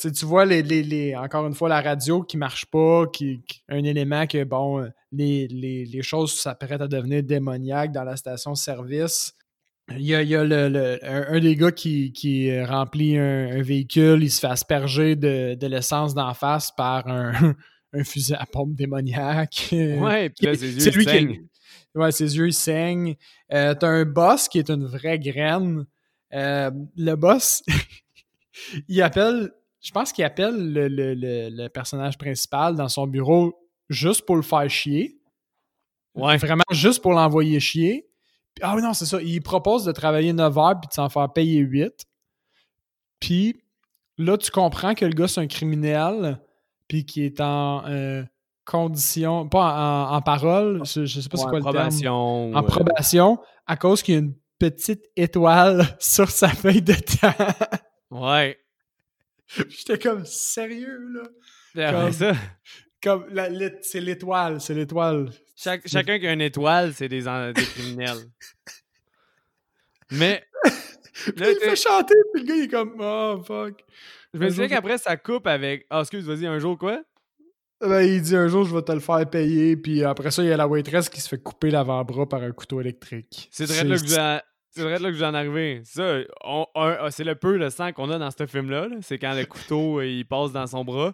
tu vois, les, les- les- encore une fois, la radio qui marche pas, qui, qui- un élément que, bon, les, les, les choses s'apprêtent à devenir démoniaques dans la station-service. Il y a, il y a le, le- un, un des gars qui, qui remplit un, un véhicule, il se fait asperger de, de l'essence d'en face par un, un fusil à pompe démoniaque. Ouais, puis là, Qui- ses yeux lui qui saignent. Ouais, ses yeux ils saignent. Euh, T'as un boss qui est une vraie graine. Euh, le boss, il appelle, je pense qu'il appelle le, le- le- le personnage principal dans son bureau juste pour le faire chier. Ouais. Vraiment juste pour l'envoyer chier. Ah oui, non, c'est ça. Il propose de travailler 9 heures puis de s'en faire payer 8. Puis là, tu comprends que le gars, c'est un criminel puis qui est en euh, condition, pas en, en parole, je, je sais pas c'est Ouais, quoi le terme probation. en euh, probation à cause qu'il y a une petite étoile sur sa feuille de temps. Ouais. J'étais comme sérieux là. Après Comme- ça, Comme c'est l'étoile, c'est l'étoile. Chaque- chacun qui a une étoile, c'est des, des criminels. Mais Puis Là, il fait chanter, puis le gars il est comme oh fuck. je me souviens qu'après, ça coupe avec. Ah, excuse, vas-y, un jour quoi? Ben, il dit un jour je vais te le faire payer, puis après ça il y a la waitress qui se fait couper l'avant-bras par un couteau électrique. C'est vrai là que vous en... C'est vrai là que j'en arrivé. Ça, ah, c'est le peu le sang qu'on a dans ce film-là. là. C'est quand le couteau euh, il passe dans son bras.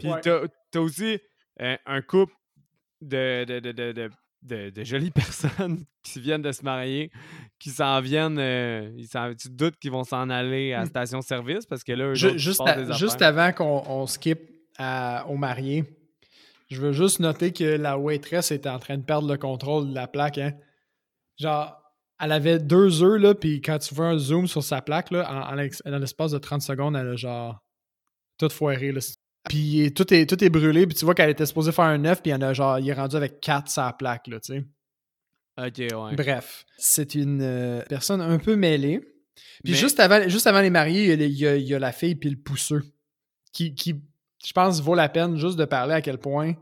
Puis Ouais. t'as t'as aussi euh, un couple de, de, de, de, de, jolies personnes qui viennent de se marier, qui s'en viennent. euh, ils tu te doutes qu'ils vont s'en aller à la station-service parce que là, eux juste, passent à- des juste avant qu'on on skip à- au marié, je veux juste noter que la waitress était en train de perdre le contrôle de la plaque. Hein. Genre, elle avait deux œufs, là, puis quand tu vois un zoom sur sa plaque, là, en, dans l'espace de 30 secondes, elle a genre tout foiré. Là. Puis tout est, tout est brûlé, puis tu vois qu'elle était supposée faire un œuf, puis il, y en a, genre, il est rendu avec quatre sa plaque, là, tu sais. Ok, ouais. Bref, c'est une euh, personne un peu mêlée. Puis Mais- juste, avant, juste avant les mariés, il y a, les- il y a- il y a la fille puis le pousseux qui, qui, je pense, vaut la peine juste de parler à quel point,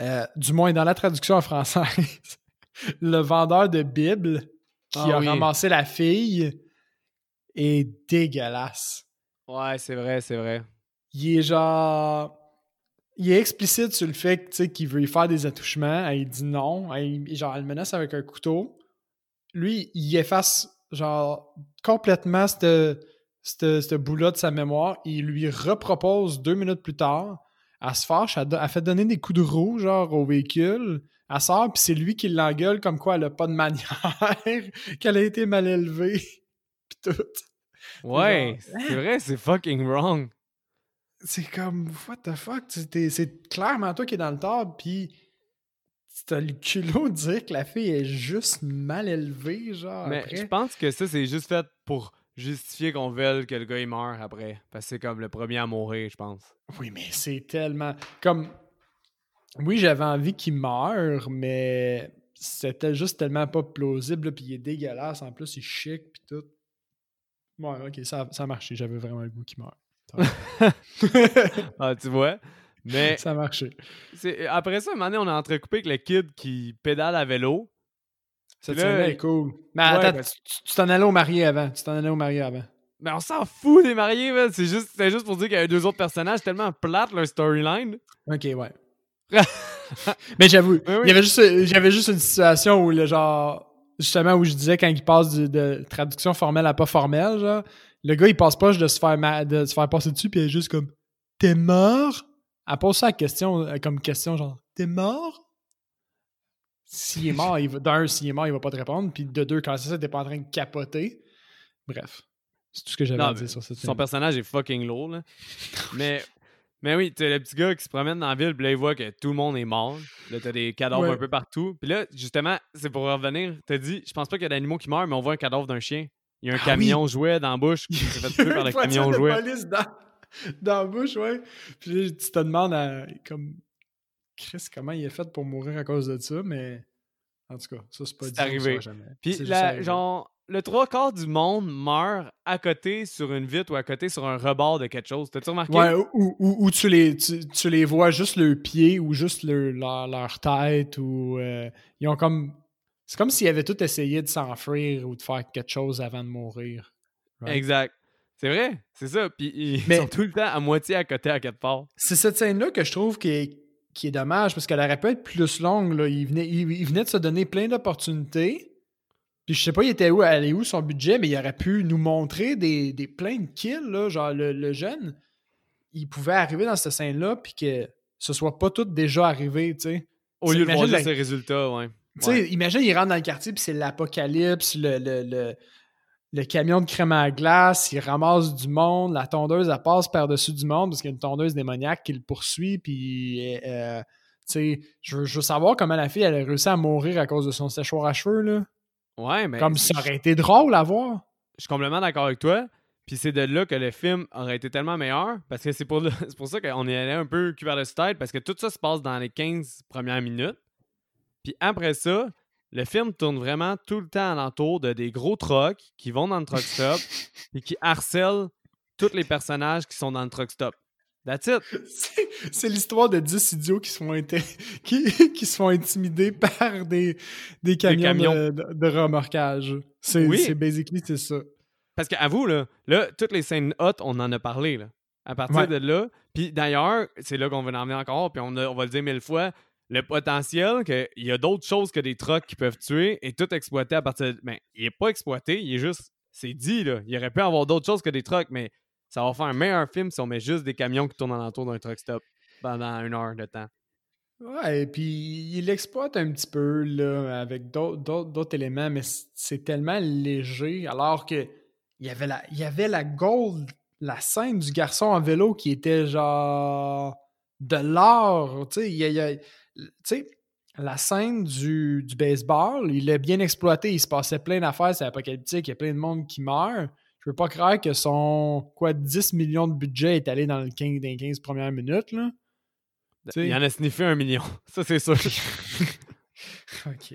euh, du moins dans la traduction en français, le vendeur de Bible qui Ah a oui. ramassé la fille est dégueulasse. Ouais, c'est vrai, c'est vrai. Il est genre. Il est explicite sur le fait qu'il veut y faire des attouchements. Il dit non. genre, elle menace avec un couteau. Lui, il efface genre complètement ce bout-là de sa mémoire. Il lui repropose deux minutes plus tard. Elle se fâche, elle, fait donner des coups de roue, genre, au véhicule. Elle sort, puis c'est lui qui l'engueule comme quoi elle a pas de manière, qu'elle a été mal élevée, puis tout. Ouais, c'est vrai, c'est fucking wrong. C'est comme, what the fuck? C'est clairement toi qui es dans le tort, puis t'as le culot de dire que la fille est juste mal élevée, genre. Mais je pense que ça, c'est juste fait pour justifier qu'on veuille que le gars il meurt après. Parce que c'est comme le premier à mourir, je pense. Oui, mais c'est tellement. Comme. Oui, j'avais envie qu'il meure, mais c'était juste tellement pas plausible, puis il est dégueulasse. En plus, il est chic, puis tout. Ouais, ok, ça, ça a marché. J'avais vraiment le goût qu'il meure. ah, tu vois? Mais. ça a marché. Après ça, un moment donné, on a entrecoupé avec le kid qui pédale à vélo. Cette scène est cool. Mais attends, tu t'en allais au marié avant. Tu t'en allais au marié avant. Mais on s'en fout des mariés, C'est juste, juste pour dire qu'il y avait deux autres personnages tellement plates, leur storyline. Ok, ouais. mais j'avoue, il y avait juste, j'avais juste une situation où le genre. Justement, où je disais quand il passe de, traduction formelle à pas formelle, genre, le gars il passe pas de se faire, de se faire passer dessus, puis il est juste comme T'es mort? Elle pose ça question, euh, comme question genre T'es mort? S'il est mort, il va, d'un, s'il est mort, il va pas te répondre. Puis de deux, quand c'est ça, t'es pas en train de capoter. Bref. C'est tout ce que j'avais à dire sur cette Son personnage est fucking lourd, là. mais, mais oui, tu le petit gars qui se promène dans la ville, puis là, il voit que tout le monde est mort. Là, t'as des cadavres un peu partout. Puis là, justement, c'est pour revenir, t'as dit, je pense pas qu'il y a d'animaux qui meurent, mais on voit un cadavre d'un chien. Il y a un ah camion jouet dans la bouche qui s'est fait tuer par le camion jouet. police dans, dans la bouche, ouais. Puis tu te demandes, à, comme, Chris, comment il est fait pour mourir à cause de ça, mais en tout cas, ça, c'est pas dit. arrivé. Jamais. Puis, genre, le trois quarts du monde meurt à côté sur une vitre ou à côté sur un rebord de quelque chose. T'as-tu remarqué? Ouais, ou, tu, les, tu, les vois juste le pied ou juste leur, leur, tête ou euh, ils ont comme. C'est comme s'ils avaient tout essayé de s'enfuir ou de faire quelque chose avant de mourir. Exact. C'est vrai, c'est ça. Puis ils sont tout le temps à moitié à côté à quelque part. C'est cette scène-là que je trouve qui est, qui est dommage parce qu'elle aurait pu être plus longue. Là. Il, venait, il, venait de se donner plein d'opportunités. Puis je sais pas, il était où, elle est où son budget, mais il aurait pu nous montrer des, des plein de kills. Là, genre le, jeune, il pouvait arriver dans cette scène-là, puis que ce soit pas tout déjà arrivé, tu sais. Au lieu de voir ses résultats, ouais. Tu sais, imagine, il rentre dans le quartier, puis c'est l'apocalypse, le, le, le, camion de crème à glace, il ramasse du monde, la tondeuse, elle passe par-dessus du monde, parce qu'il y a une tondeuse démoniaque qui le poursuit, puis... Euh, tu sais, je veux, je veux savoir comment la fille elle a réussi à mourir à cause de son séchoir à cheveux, là. Ouais, mais. Comme ça aurait été drôle à voir. Je suis complètement d'accord avec toi. Puis c'est de là que le film aurait été tellement meilleur. Parce que c'est pour, pour ça qu'on est allé un peu cul vers le style. Parce que tout ça se passe dans les 15 premières minutes. Puis après ça, le film tourne vraiment tout le temps alentour de des gros trucks qui vont dans le truck stop et qui harcèlent tous les personnages qui sont dans le truck stop. That's it. C'est l'histoire de 10 idiots qui se font, qui, qui se font intimider par des, des camions, De, remorquage. C'est oui. basically c'est ça. Parce qu'à vous, là, là, toutes les scènes hot, on en a parlé. Là. À partir de là. Puis d'ailleurs, c'est là qu'on va en venir encore, puis on, on, va le dire mille fois. Le potentiel qu'il y a d'autres choses que des trucks qui peuvent tuer est tout exploité à partir de. Ben, il n'est pas exploité, il est juste. C'est dit, là. Il aurait pu avoir d'autres choses que des trucks, mais ça va faire un meilleur film si on met juste des camions qui tournent alentour d'un truck stop pendant une heure de temps. Ouais, et puis il l'exploite un petit peu là, avec d'autres éléments, mais c'est tellement léger, alors que il y avait la, il y avait la gold, la scène du garçon en vélo qui était genre de l'or, tu sais, la scène du, du, baseball, il est bien exploité, il se passait plein d'affaires, c'est apocalyptique, il y a plein de monde qui meurt je veux pas croire que son quoi 10 millions de budget est allé dans, le 15, dans les 15 premières minutes. Là. Il y en a sniffé un million. Ça, c'est sûr. OK.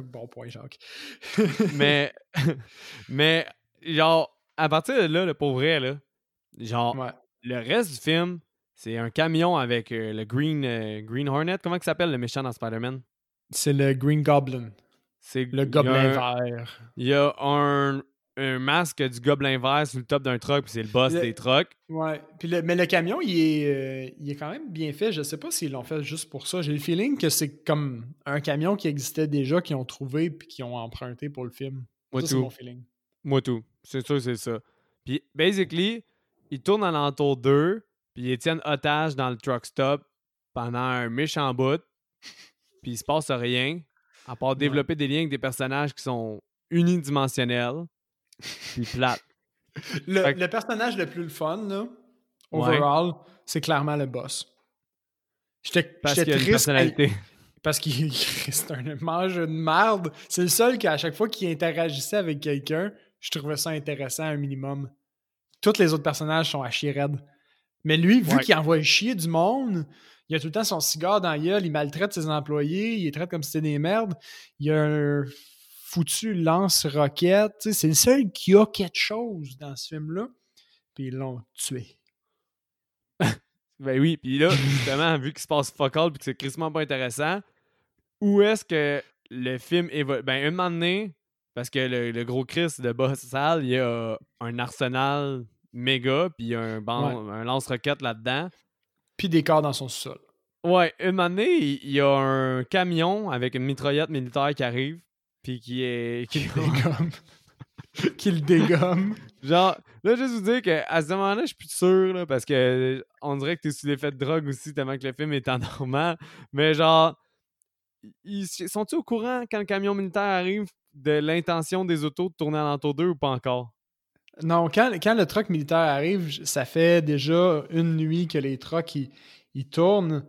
bon point, Jacques. mais, mais, genre, à partir de là, le pour vrai, là, genre, le reste du film, c'est un camion avec euh, le Green, euh, Green Hornet. Comment il s'appelle le méchant dans Spider-Man? C'est le Green Goblin. C'est le gobelin vert. Il y a un, un masque du gobelin vert sur le top d'un truck, puis c'est le boss Le- des trucks. Ouais. Puis le- mais le camion, il est, euh, il est quand même bien fait. Je sais pas s'ils l'ont fait juste pour ça. J'ai le feeling que c'est comme un camion qui existait déjà, qu'ils ont trouvé puis qui ont emprunté pour le film. Moi ça, c'est tout. mon feeling. Moi tout. C'est sûr, c'est ça. Puis, basically, ils tournent alentour d'eux, puis ils tiennent otages dans le truck stop pendant un méchant bout, puis il se passe rien, à part développer des liens avec des personnages qui sont unidimensionnels, puis plates. Le, que- le personnage le plus le fun, là, Ouais. overall, c'est clairement le boss. J'étais une triste. personnalité. Parce qu'il c'est un mange de merde. C'est le seul qui, à chaque fois qu'il interagissait avec quelqu'un, je trouvais ça intéressant un minimum. Tous les autres personnages sont à chier raide. Mais lui, vu Ouais. qu'il envoie chier du monde, il a tout le temps son cigare dans la gueule, il maltraite ses employés, il les traite comme si c'était des merdes. Il a un foutu lance-roquette. C'est le seul qui a quelque chose dans ce film-là. Puis ils l'ont tué. Ben oui, puis là, justement, vu qu'il se passe fuck all puis que c'est crissement pas intéressant, où est-ce que le film évolue? Ben, un moment donné, parce que le, le gros Chris de bas salle, il y a un arsenal méga, puis il y a un, ban- un lance-roquette là-dedans. Puis des corps dans son sol. Ouais, un moment donné, il y a un camion avec une mitraillette militaire qui arrive, puis qui est... qui- Dégomme. Le dégomme. Genre, là, juste vous dire qu'à ce moment-là, je suis plus sûr, là, parce que on dirait que t'es sous l'effet de drogue aussi, tellement que le film est anormal. Mais genre, ils ils- sont-ils au courant quand le camion militaire arrive de l'intention des autos de tourner alentour d'eux ou pas encore? Non, quand, quand le truck militaire arrive, ça fait déjà une nuit que les trucks ils, ils tournent.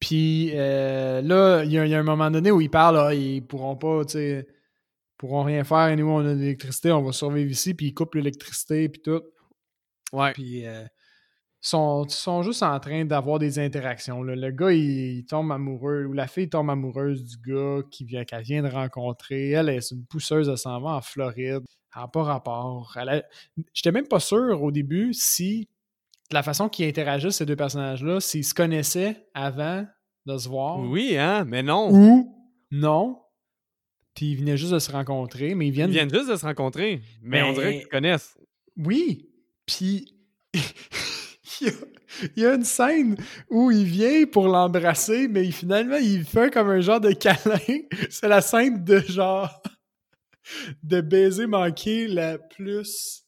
Puis euh, là, il y, a- il y a un moment donné où ils parlent, ah, ils pourront pas, tu sais, pourront rien faire. Nous, on a de l'électricité, on va survivre ici. Puis ils coupent l'électricité, puis tout. Ouais. Puis euh, sont, sont juste en train d'avoir des interactions. là. Le gars, il, il tombe amoureux, ou la fille tombe amoureuse du gars qui vient, qu'elle vient de rencontrer. Elle, elle, c'est une pousseuse, elle s'en va en Floride. Elle n'a pas rapport. J'étais même pas sûr au début si de la façon qu'ils interagissent, ces deux personnages-là, s'ils se connaissaient avant de se voir. Oui, hein? Mais non. Ou non. Puis ils venaient juste de se rencontrer, mais ils Ils viennent. viennent juste de se rencontrer. Mais, on dirait qu'ils se connaissent. Oui. Puis il, y a, il y a une scène où il vient pour l'embrasser, mais finalement, il fait comme un genre de câlin. C'est la scène de genre de baiser manqué la plus.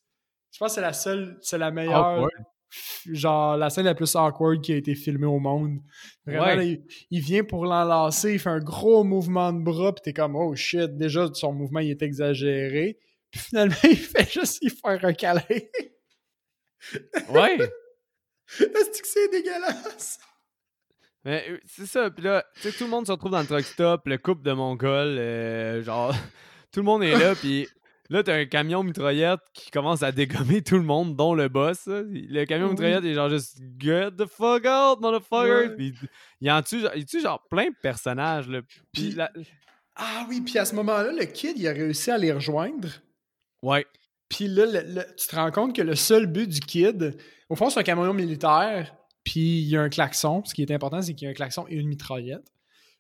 Je pense que c'est la seule, c'est la meilleure. Awkward. Genre la scène la plus awkward qui a été filmée au monde. Vraiment, Ouais. là, il, il vient pour l'enlacer, il fait un gros mouvement de bras, puis t'es comme oh shit, déjà son mouvement il est exagéré. Puis finalement, il fait juste y faire un câlin. Ouais. Est-ce que c'est dégueulasse? Mais euh, c'est ça. Puis là, tu sais, tout le monde se retrouve dans le truck stop, le couple de Mongol, euh, genre, tout le monde est là, puis là, t'as un camion mitraillette qui commence à dégommer tout le monde, dont le boss. Le camion mitraillette est genre juste Get the fuck out, motherfucker! Ouais. Puis il en tue, il tue genre plein de personnages, là. Puis Puis- la- Ah oui, puis à ce moment-là, le kid, il a réussi à les rejoindre. Ouais. Puis là, le- le- tu te rends compte que le seul but du kid, au fond, c'est un camion militaire, puis il y a un klaxon. Ce qui est important, c'est qu'il y a un klaxon et une mitraillette.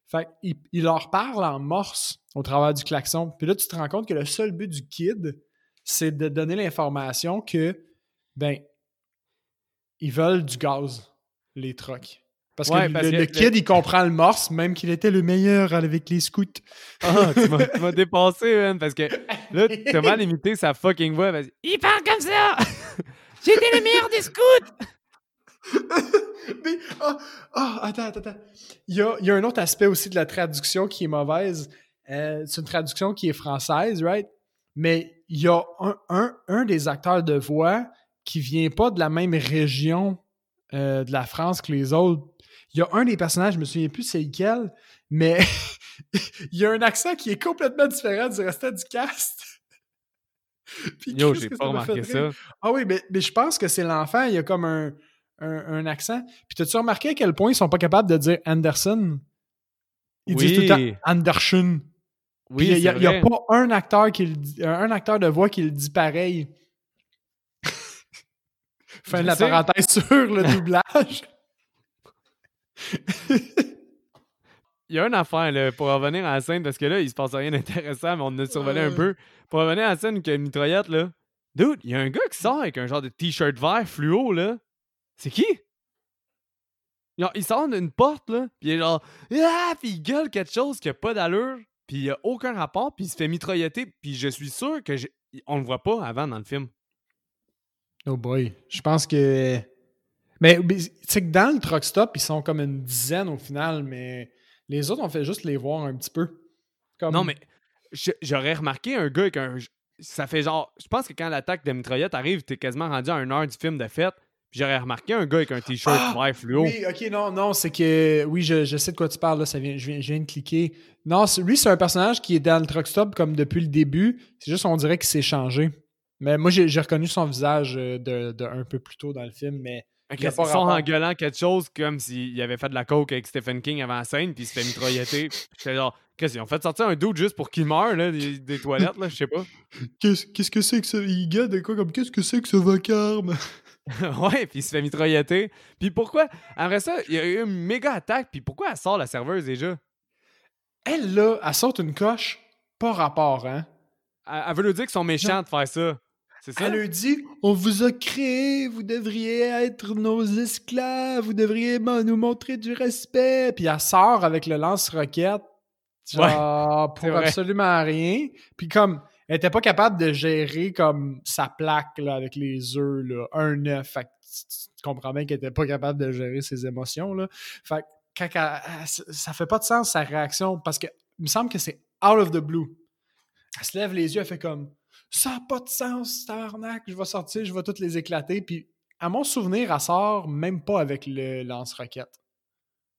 Fait qu'il il leur parle en morse au travers du klaxon. Puis là, tu te rends compte que le seul but du kid, c'est de donner l'information que, ben, ils veulent du gaz, les trucks. Parce Ouais, que, parce le, que le le- kid, il comprend le morse, même qu'il était le meilleur avec les scouts. Ah, tu m'as- dépassé, man, parce que là, t'as mal imité sa fucking voix. Il parle comme ça! J'étais le meilleur des scouts! Mais, ah, attends, attends, attends. Il y a, il y a un autre aspect aussi de la traduction qui est mauvaise. Euh, c'est une traduction qui est française, right? Mais il y a un, un, un des acteurs de voix qui vient pas de la même région euh, de la France que les autres. Il y a un des personnages, je me souviens plus c'est lequel, mais il y a un accent qui est complètement différent du restant du cast. Puis Yo, j'ai pas remarqué ça. Ah oui, mais, mais je pense que c'est l'enfant, il y a comme un, un, un accent. Puis t'as-tu remarqué à quel point ils sont pas capables de dire Anderson? Ils disent tout le temps Anderson. Oui, il y a, pas un acteur qui le dit- un acteur de voix qui le dit pareil. fin de la sais. parenthèse sur le doublage. Il il y a une affaire là, pour revenir à la scène, parce que là, il se passe rien d'intéressant, mais on a survolé un peu. Pour revenir à la scène que mitraillette, là. Dude, il y a un gars qui sort avec un genre de t-shirt vert fluo, là. C'est qui? il sort d'une porte, là, pis il est genre. Ah! Pis il gueule quelque chose qui a pas d'allure, pis il a aucun rapport, puis il se fait mitrailleter, puis je suis sûr que on le voit pas avant dans le film. Oh boy. Je pense que. Mais c'est que dans le truck stop, ils sont comme une dizaine au final, mais les autres, on fait juste les voir un petit peu. Non, mais j'aurais remarqué un gars avec un. Ça fait genre. Je pense que quand l'attaque de mitraillette arrive, t'es quasiment rendu à une heure du film de fête. J'aurais remarqué un gars avec un t-shirt ah! vert fluo. Oui, ok, non, non, c'est que. Oui, je, sais de quoi tu parles, là, ça vient, je, viens, je viens de cliquer. Non, lui, c'est un personnage qui est dans le truck stop comme depuis le début. C'est juste, on dirait qu'il s'est changé. Mais moi, j'ai reconnu son visage euh, de, un peu plus tôt dans le film, mais. Okay, ils sont en gueulant quelque chose comme s'il avait fait de la coke avec Stephen King avant la scène, puis il se fait mitrailleter. J'étais genre, qu'est-ce qu'ils ont fait sortir un doute juste pour qu'il meure là, des, toilettes, là, je sais pas. Qu'est-ce que c'est que ça? Il de quoi comme qu'est-ce que c'est que ce vacarme? ouais, puis il se fait mitrailleter. Puis pourquoi? Après ça, il y a eu une méga attaque, puis pourquoi elle sort la serveuse déjà? Elle, là, elle sort une coche, pas rapport, hein? Elle, veut lui dire qu'ils sont méchants de faire ça. Elle lui dit On vous a créé, vous devriez être nos esclaves, vous devriez nous montrer du respect. Puis elle sort avec le lance-roquette, genre pour absolument rien. Puis comme elle était pas capable de gérer comme sa plaque là, avec les œufs, là, un œuf. Fait tu, comprends bien qu'elle était pas capable de gérer ses émotions. Là. Fait que ça fait pas de sens sa réaction parce que il me semble que c'est out of the blue. Elle se lève les yeux, elle fait comme ça n'a pas de sens, tabarnak, je vais sortir, je vais toutes les éclater. Puis, à mon souvenir, elle sort même pas avec le lance-roquette.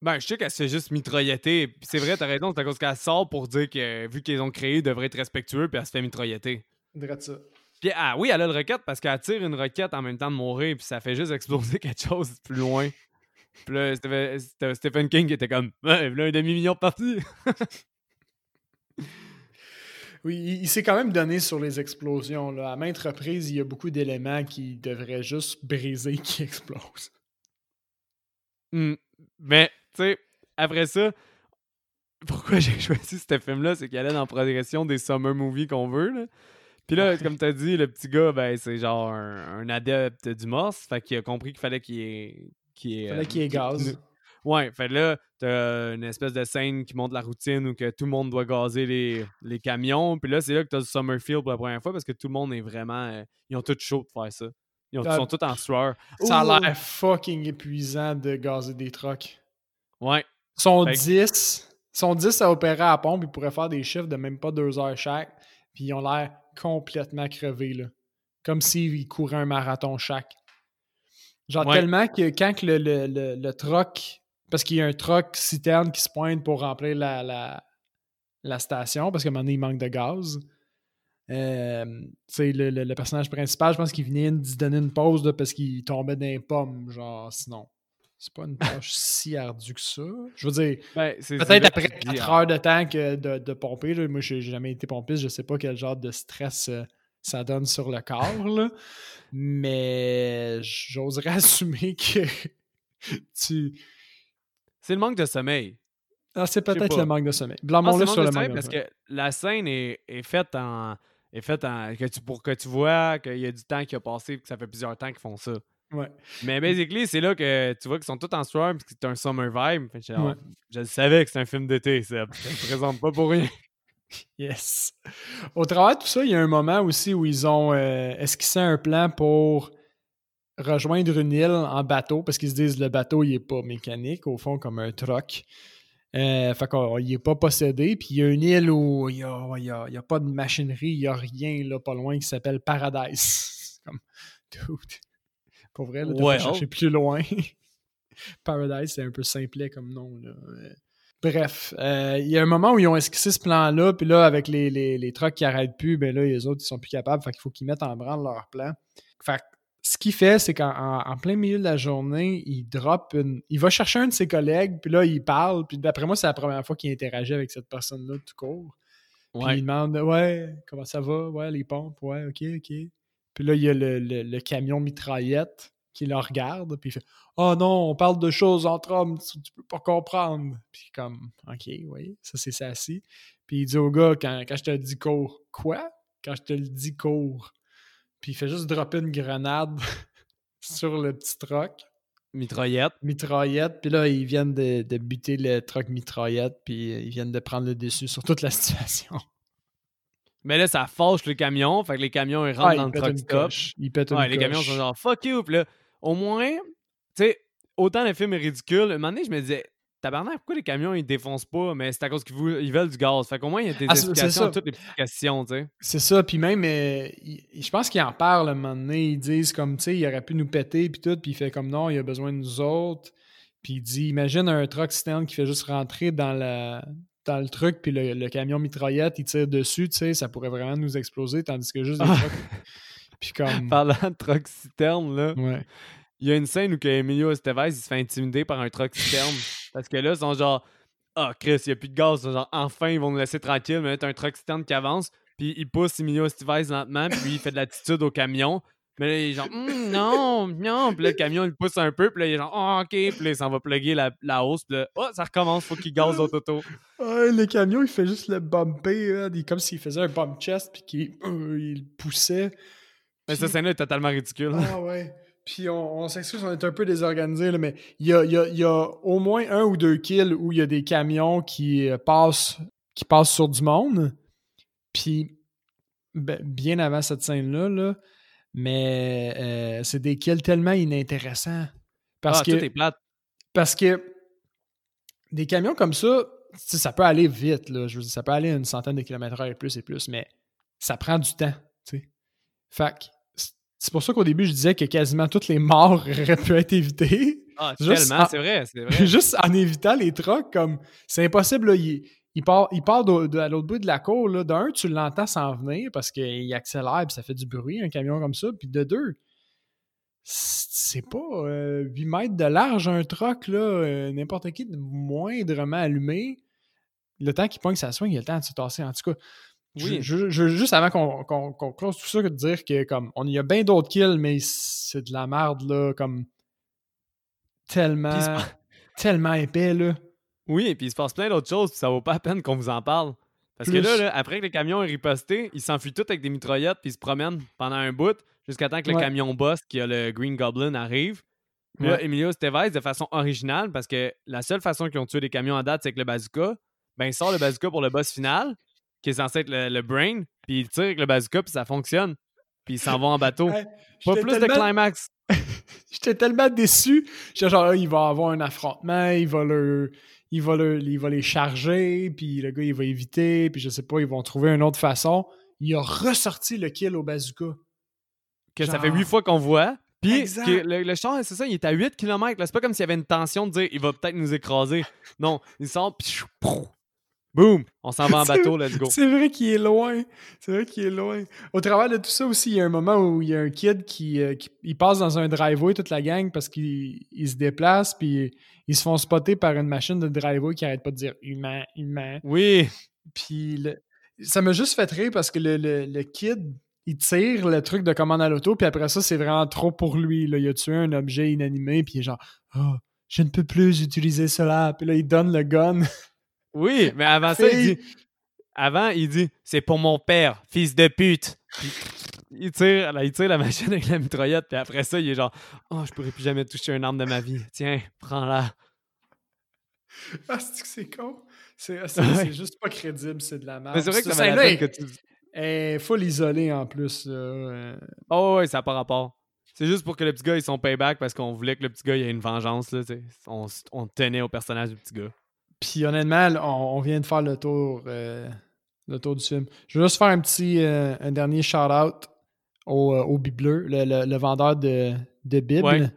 Ben, je sais qu'elle se fait juste mitrailleter. c'est vrai, t'as raison, c'est à cause qu'elle sort pour dire que, vu qu'ils ont créé, ils devraient être respectueux, puis elle se fait mitrailleter. Dirait ça. Puis, ah oui, elle a le roquette parce qu'elle tire une roquette en même temps de mourir, puis ça fait juste exploser quelque chose plus loin. Puis là, Stephen King était comme, ouais, là, un demi-million de parties. Oui, il, s'est quand même donné sur les explosions. Là. À maintes reprises, il y a beaucoup d'éléments qui devraient juste briser, qui explosent. Hmm. Mais, tu sais, après ça, pourquoi j'ai choisi ce film-là, c'est qu'il allait dans la progression des summer movies qu'on veut. Là. Puis là, comme tu as dit, le petit gars, ben, c'est genre un, adepte du morse. Fait qu'il a compris qu'il fallait qu'il ait. Qu'il fallait qu'il ait gaz. Ouais, fait là, t'as une espèce de scène qui montre la routine où que tout le monde doit gazer les, les camions. Puis là, c'est là que t'as du Summerfield pour la première fois parce que tout le monde est vraiment. Euh, ils ont tout chaud de faire ça. Ils, ah, sont tous en sueur. Ça a l'air fucking épuisant de gazer des trucks. Ouais. Sont 10. Ils sont 10 à opérer à la pompe. Ils pourraient faire des chiffres de même pas deux heures chaque. Puis ils ont l'air complètement crevés, là. Comme s'ils couraient un marathon chaque. Genre tellement que quand le, le, le, le truck parce qu'il y a un truck citerne qui se pointe pour remplir la, la, la station parce qu'à un moment donné, il manque de gaz. Euh, le, le, le, personnage principal, je pense qu'il venait de donner une pause parce qu'il tombait dans les pommes, genre, sinon. C'est pas une tâche si ardue que ça. Je veux dire, ben, peut-être après 4 heures de temps que de, de pomper. Là, moi, j'ai jamais été pompiste, je sais pas quel genre de stress euh, ça donne sur le corps. Là. Mais j'oserais assumer que tu c'est le manque de sommeil. Ah, c'est peut-être le manque de sommeil. Blâmons-le sur le manque de sommeil. Parce que la scène est, faite en. Est faite en, que tu, pour que tu vois qu'il y a du temps qui a passé que ça fait plusieurs temps qu'ils font ça. Ouais. Mais basically, c'est là que tu vois qu'ils sont tous en soir parce que c'est un summer vibe. Je savais que c'est un film d'été, ça ne présente pas pour rien. Yes. Au travers de tout ça, il y a un moment aussi où ils ont euh, esquissé un plan pour rejoindre une île en bateau? Parce qu'ils se disent le bateau il est pas mécanique au fond comme un truck. Euh, fait qu'il est pas possédé. Puis il y a une île où il n'y a, y a, pas de machinerie, il n'y a rien là, pas loin qui s'appelle Paradise. comme, Pour vrai, là, ouais, chercher plus loin. Paradise, c'est un peu simplet comme nom. Là. Bref, euh, il y a un moment où ils ont esquissé ce plan-là, puis là, avec les, les, les trucks qui n'arrêtent plus, ben là, les autres, ils sont plus capables, fait qu'il faut qu'ils mettent en branle leur plan. Fait ce qu'il fait, c'est qu'en plein milieu de la journée, il drop une. Il va chercher un de ses collègues, puis là, il parle. Puis d'après moi, c'est la première fois qu'il interagit avec cette personne-là tout court. Puis il demande Ouais, comment ça va? Ouais, les pompes, ouais, ok, ok. Puis là, il y a le, camion mitraillette. qui le regarde, puis il fait « Oh non, on parle de choses entre hommes, tu, tu peux pas comprendre. » Puis comme « Ok, oui, ça c'est ça assis. » Puis il dit au gars, quand, quand je te dis cours, « Quoi? » Quand je te le dis cours. Puis il fait juste dropper une grenade sur le petit truck. Mitraillette. Mitraillette. Puis là, ils viennent de, de buter le truck mitraillette, puis ils viennent de prendre le dessus sur toute la situation. Mais là, ça fâche le camion. Fait que les camions, ils rentrent Ah, dans il le truck stop. coche. Il pète une Ouais, les camions sont genre fuck you. Puis là, au moins, tu sais, autant le film est ridicule, un moment donné, je me disais, tabarnak, pourquoi les camions ils défoncent pas? Mais c'est à cause qu'ils ils veulent du gaz. Fait qu'au moins, il y a des Ah, explications toutes les petites questions, tu sais. C'est ça, puis même, euh, il- je pense qu'ils en parlent à un moment donné, ils disent comme, tu sais, il aurait pu nous péter, puis tout, puis il fait comme non, il a besoin de nous autres. Puis il dit, imagine un truck stand qui fait juste rentrer dans, la, dans le truc, puis le, le camion mitraillette, il tire dessus, tu sais, ça pourrait vraiment nous exploser, tandis que juste des Ah. trucks. Puis comme. Parlant de truck citerne, là, Ouais. il y a une scène où Emilio Estevez il se fait intimider par un truck citerne. parce que là, ils sont genre, ah, Chris, il n'y a plus de gaz. Genre, enfin, ils vont nous laisser tranquille, mais là, t'as un truck citerne qui avance, puis il pousse Emilio Estevez lentement, puis il fait de l'attitude au camion. Mais là, il est genre, Hum, non, non. Puis là, le camion, il pousse un peu. Puis là, il est genre, oh, ok. Puis là, il s'en va plugger la, la hausse. Puis là, oh, ça recommence. Faut qu'il gaze auto. Ouais, le camion, il fait juste le bumper, comme s'il faisait un bump chest, puis qu'il euh, il poussait. Mais cette scène-là est totalement ridicule. Ah ouais. Puis on, on s'excuse, on est un peu désorganisé, mais il y a, y a au moins un ou deux kills où il y a des camions qui euh, passent, qui passent sur du monde. Puis ben, bien avant cette scène-là, là, mais euh, c'est des kills tellement inintéressants. Parce ah, que tout est plate. parce que des camions comme ça, ça peut aller vite, là. Je veux dire, ça peut aller à une centaine de kilomètres heure et plus et plus, mais ça prend du temps, tu sais. Fait que c'est- pour ça qu'au début, je disais que quasiment toutes les morts auraient pu être évitées. Ah, Juste tellement, en- c'est vrai, c'est vrai. Juste en évitant les trucks, comme c'est impossible, là. Il, il part, il part de, de- à l'autre bout de la cour, là. D'un, tu l'entends s'en venir parce qu'il accélère et ça fait du bruit, un camion comme ça. Puis de deux, c'est pas euh, 8 mètres de large un truck, là. euh, N'importe qui de moindrement allumé. Le temps qu'il pogne sa soigne, il a le temps de se tasser. En tout cas, Oui. je, juste avant qu'on close tout ça, que de dire que comme on y a bien d'autres kills, mais c'est de la merde, là, comme tellement, tellement épais, là. Oui, et puis il se passe plein d'autres choses, puis ça vaut pas la peine qu'on vous en parle. Parce Plus- que là, là, après que les camions aient riposté, ils s'enfuient tous avec des mitraillettes, puis ils se promènent pendant un bout, jusqu'à temps que le camion boss, qui a le Green Goblin, arrive. Puis là. Emilio Estevez, de façon originale, parce que la seule façon qu'ils ont tué des camions en date, c'est avec le bazooka, ben il sort le bazooka pour le boss final, qui est censé être le, le brain, puis il tire avec le bazooka, puis ça fonctionne. Puis ils s'en vont en bateau. Hey, pas plus de climax. J'étais tellement déçu. J'étais genre, ah, il va avoir un affrontement, il va, le, il, va le- il va les charger, puis le gars, il va éviter, puis je sais pas, ils vont trouver une autre façon. Il a ressorti le kill au bazooka. que ça fait huit fois qu'on voit. Puis le, le char, c'est ça, il est à 8 km. C'est pas comme s'il y avait une tension de dire il va peut-être nous écraser. Non, il sort, puis boum, on s'en va en bateau, let's go. C'est vrai qu'il est loin. C'est vrai qu'il est loin. Au travers de tout ça aussi, il y a un moment où il y a un kid qui, euh, qui- il passe dans un driveway, toute la gang, parce qu'il il se déplace, puis ils se font spotter par une machine de driveway qui arrête pas de dire humain, humain. Oui, Puis le- ça m'a juste fait rire parce que le, le- le kid, il tire le truc de commande à l'auto, puis après ça, c'est vraiment trop pour lui. Là. Il a tué un objet inanimé, puis il est genre Ah, je ne peux plus utiliser cela. Puis là, il donne le gun. oui, mais avant ça, il dit avant, il dit c'est pour mon père, fils de pute. Puis il tire, là, il tire la machine avec la mitraillette, puis après ça, il est genre oh, je pourrais plus jamais toucher une arme de ma vie. Tiens, prends-la. ah, c'est que c'est con? C'est Ouais. c'est juste pas crédible, c'est de la merde. Mais c'est vrai que ça la que tu. est full isolée en plus. Euh, Oh, ouais, ça n'a pas rapport. C'est juste pour que le petit gars ait son payback parce qu'on voulait que le petit gars ait une vengeance. Là, on tenait au personnage du petit gars. Puis honnêtement, on, on vient de faire le tour, euh, le tour du film. Je veux juste faire un petit, euh, un dernier shout-out au, euh, au Bibleux, le, le- le vendeur de, de Bible. Ouais.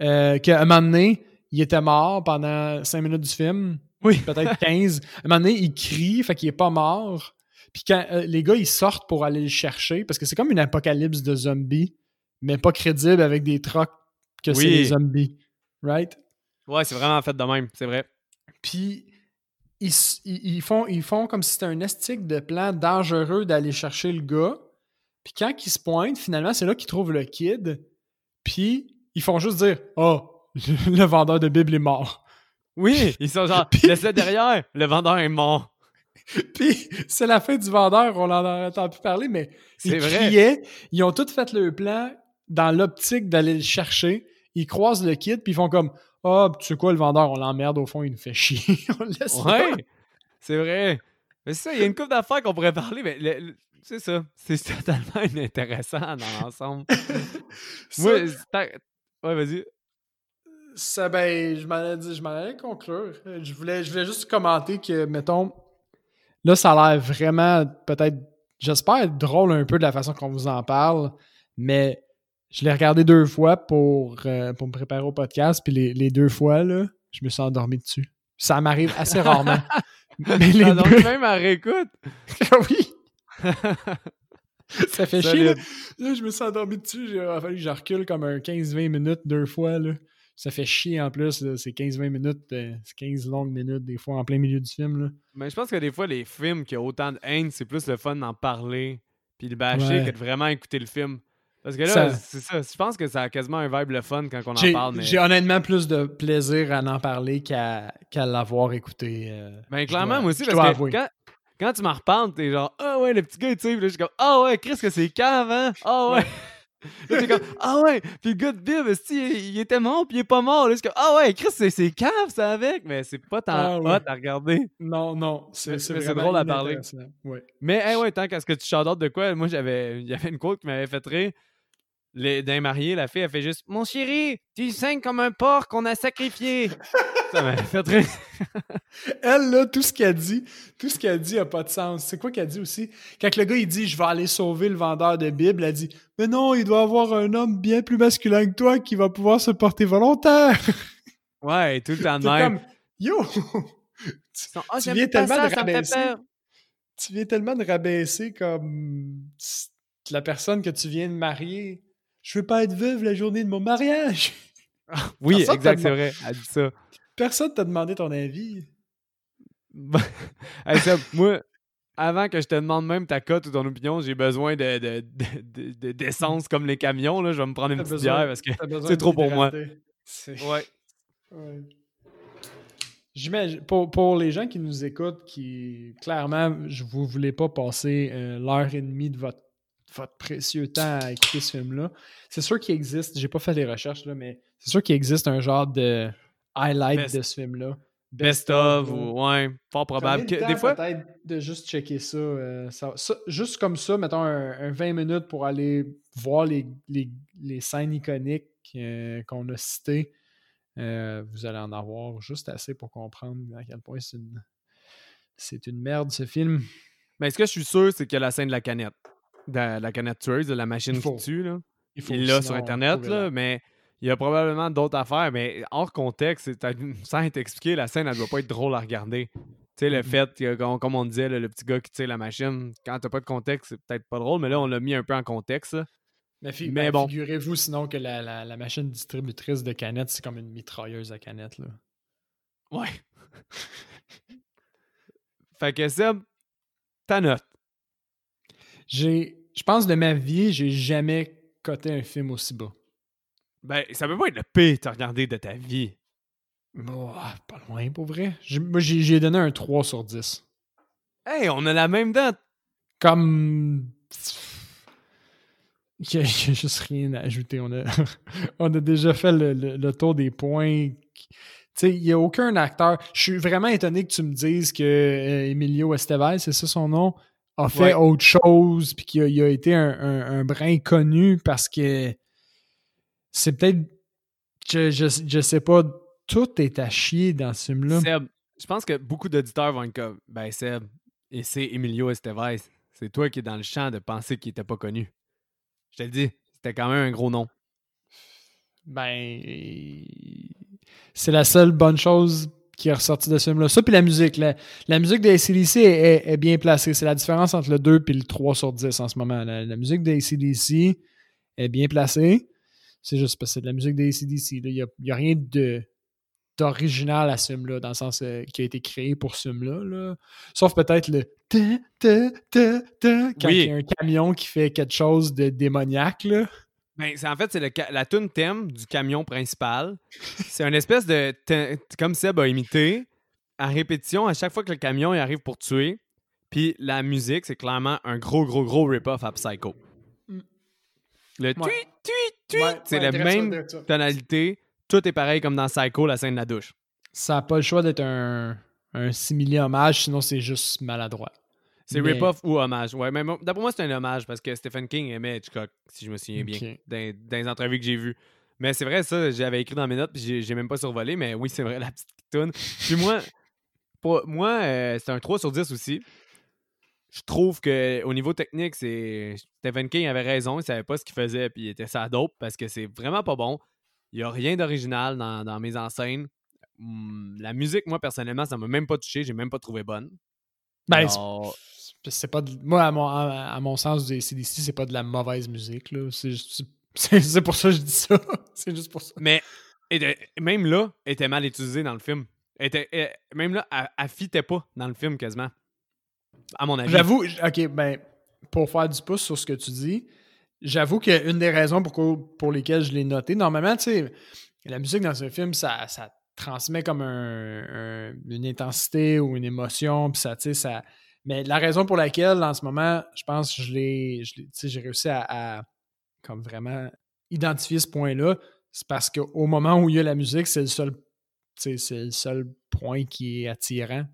Euh, qu'à un moment donné, il était mort pendant 5 minutes du film, Oui. peut-être 15. à un moment donné, il crie, fait qu'il est pas mort. Puis quand euh, les gars, ils sortent pour aller le chercher, parce que c'est comme une apocalypse de zombies, mais pas crédible avec des trucks que c'est des zombies. Right? Ouais, c'est vraiment fait de même, c'est vrai. Puis ils, ils- ils font, ils font comme si c'était un estique de plan dangereux d'aller chercher le gars. Puis quand ils se pointent, finalement, c'est là qu'ils trouvent le kid. Puis ils font juste dire Oh, le vendeur de Bible est mort. Oui, ils sont genre, laisse-le derrière, le vendeur est mort. Puis c'est la fin du vendeur, on en entend plus parler, mais ils C'est vrai. criaient, ils ont tous fait le plan dans l'optique d'aller le chercher. Ils croisent le kit, puis ils font comme Ah, tu sais quoi, le vendeur, on l'emmerde au fond, il nous fait chier. on le laisse là. Ouais, c'est vrai. Mais c'est ça, il y a une couple d'affaires qu'on pourrait parler, mais le- le- c'est ça. C'est totalement inintéressant dans l'ensemble. Moi, ouais, vas-y. ça, ben, je m'en allais je m'en allais conclure. Je voulais, je voulais juste commenter que, mettons, là, ça a l'air vraiment, peut-être, j'espère être drôle un peu de la façon qu'on vous en parle, mais je l'ai regardé deux fois pour, euh, pour me préparer au podcast, puis les, les deux fois, là, je me suis endormi dessus. Ça m'arrive assez rarement. mais les Ah, donc, deux, même à réécoute? oui, ça fait chier. Là. Là, je me suis endormi dessus. Il a fallu que je recule comme un 15-20 minutes deux fois. Là. Ça fait chier en plus. là. C'est 15-20 minutes. euh, c'est 15 longues minutes des fois en plein milieu du film. Là. Mais je pense que des fois, les films qui ont autant de haine, c'est plus le fun d'en parler puis de bâcher Ouais. que de vraiment écouter le film. Parce que là, Ça- c'est ça. Je pense que ça a quasiment un vibe le fun quand on en parle. Mais... j'ai honnêtement plus de plaisir à en parler qu'à l'avoir écouté. euh, Ben, clairement, dois- moi aussi, parce que quand, quand tu m'en reparles, t'es genre, ah ouais, le petit gars, tu sais, je suis comme, ah ouais, Chris, que c'est cave, hein? Ah ouais. là, t'es comme, ah ouais, puis le gars de il, était mort, puis il est pas mort? Là, je suis comme, ah ouais, Chris, c'est, cave, ça avec, mais c'est pas tant Ah hot ouais. à regarder. Non, non. C'est drôle à parler. Ouais. Mais, hey, ouais, tant qu'à ce que tu shout de quoi, moi, j'avais, il y avait une quote qui m'avait fait rire. Les, d'un marié, la fille, elle fait juste, mon chéri, tu saignes comme un porc qu'on a sacrifié. ça m'avait fait rire. Elle, là, tout ce qu'elle dit, tout ce qu'elle dit a pas de sens. C'est quoi qu'elle dit aussi? Quand le gars, il dit « Je vais aller sauver le vendeur de Bible », elle dit « Mais non, il doit avoir un homme bien plus masculin que toi qui va pouvoir se porter volontaire. Ouais, tout le temps » de même. comme « Yo! Tu viens pas tellement ça, de rabaisser. Tu viens tellement de rabaisser comme la personne que tu viens de marier. Je veux pas être veuve la journée de mon mariage. Oui, Personne exact, c'est vrai. Elle dit ça. Personne t'a demandé ton avis. Hey, moi, avant que je te demande même ta cote ou ton opinion, j'ai besoin de, de- de- de- de- d'essence comme les camions. Là. Je vais me prendre une petite besoin- bière parce que. C'est trop pour moi. Ouais. Ouais. J'imagine, pour, pour les gens qui nous écoutent, qui clairement, je vous voulez pas passer euh, l'heure et demie de votre, votre précieux temps à écouter ce film-là, c'est sûr qu'il existe, j'ai pas fait les recherches, là, mais c'est sûr qu'il existe un genre de highlight Best- de ce film-là. Best of, ou. Ouais, fort probable. Que, des fois. peut-être de juste checker ça, euh, ça- ça- Juste comme ça, mettons un, un 20 minutes pour aller voir les, les- les scènes iconiques euh, qu'on a citées. Euh, vous allez en avoir juste assez pour comprendre à quel point c'est une, c'est une merde ce film. Mais ce que je suis sûr, c'est qu'il y a la scène de la canette. De la canette tueuse, de la machine faut. qui tue. Là. Il l'a sur Internet, là, mais il y a probablement d'autres affaires. Mais hors contexte, sans être expliqué, la scène, elle doit pas être drôle à regarder. Tu sais, le Mhm. fait, que, comme, on disait, le petit gars qui tire la machine, quand t'as pas de contexte, c'est peut-être pas drôle, mais là, on l'a mis un peu en contexte. là. Mais, fi- Mais ben, bon. figurez-vous sinon que la, la- la machine distributrice de canettes, c'est comme une mitrailleuse à canettes. Là. Ouais. fait que Seb, ta note. J'ai, je pense de ma vie, j'ai jamais coté un film aussi bas. Ben, ça peut pas être le pire que regardé de ta vie. Oh, pas loin pour vrai. J'ai- Moi, j'ai, donné un 3 sur 10. Hey, on a la même date. Comme. Il n'y a, il y a juste rien à ajouter. On a, on a déjà fait le, le- le tour des points. Tu sais, il n'y a aucun acteur. Je suis vraiment étonné que tu me dises que euh, Emilio Estevez, c'est ça son nom, a fait Ouais. autre chose puis qu'il a, il a été un, un- un brin connu parce que c'est peut-être. Je, je, je sais pas. Tout est à chier dans ce film-là. Seb, je pense que beaucoup d'auditeurs vont être comme Ben Seb, et c'est Emilio Estevez. C'est toi qui es dans le champ de penser qu'il était pas connu. Je te le dis, c'était quand même un gros nom. Ben, c'est la seule bonne chose qui est ressortie de ce film-là. Ça, puis la musique. La, la musique de ACDC est, est- est bien placée. C'est la différence entre le 2 et le 3 sur 10 en ce moment. La, la musique de ACDC est bien placée. C'est juste parce que c'est de la musique de ACDC. Il n'y a, rien de d'original à ce film-là, dans le sens euh, qui a été créé pour ce film-là. là. Sauf peut-être le ta, ta, ta, ta, quand Oui. il y a un camion qui fait quelque chose de démoniaque. Là. Ben, c'est- en fait, c'est la tune thème du camion principal. C'est une espèce de. Comme Seb a imité, à répétition, à chaque fois que le camion il arrive pour tuer. Puis la musique, c'est clairement un gros, gros, gros rip-off à Psycho. Mm. Le Ouais. tweet, tweet, Ouais, c'est ouais, la même tonalité. Tout est pareil comme dans Psycho, la scène de la douche. Ça n'a pas le choix d'être un, un simili hommage, sinon c'est juste maladroit. C'est Mais- rip-off ou hommage. Ouais, mais d'après moi, c'est un hommage parce que Stephen King aimait Hitchcock, si je me souviens bien, dans, dans les entrevues que j'ai vues. Mais c'est vrai, ça, j'avais écrit dans mes notes, puis j'ai- même pas survolé, mais oui, c'est vrai, la petite tune. Puis moi, pour, moi euh, c'est un 3 sur 10 aussi. Je trouve que au niveau technique, c'est Stephen King avait raison, il savait pas ce qu'il faisait, puis il était ça dope parce que c'est vraiment pas bon. Il y a rien d'original dans, dans mes enseignes. Hum, la musique, moi, personnellement, ça m'a même pas touché, j'ai même pas trouvé bonne. Ben, Alors, c'est- pas de- moi, à mon, à, à mon sens, des CDC, c'est pas de la mauvaise musique. là. C'est pour ça que je dis ça. c'est juste pour ça. Mais était- même là, elle était mal utilisée dans le film. Était, elle- même là, elle, elle fitait pas dans le film quasiment. À mon avis. J'avoue, ok, ben, pour faire du pouce sur ce que tu dis, j'avoue qu'une des raisons pour, pour lesquelles je l'ai noté, normalement, tu sais, la musique dans un film, ça, ça transmet comme un- un- une intensité ou une émotion, puis ça, tu sais, ça. Mais la raison pour laquelle, en ce moment, je pense que je l'ai, j'ai réussi à, à, comme vraiment identifier ce point-là, c'est parce qu'au moment où il y a la musique, c'est le seul, c'est le seul point qui est attirant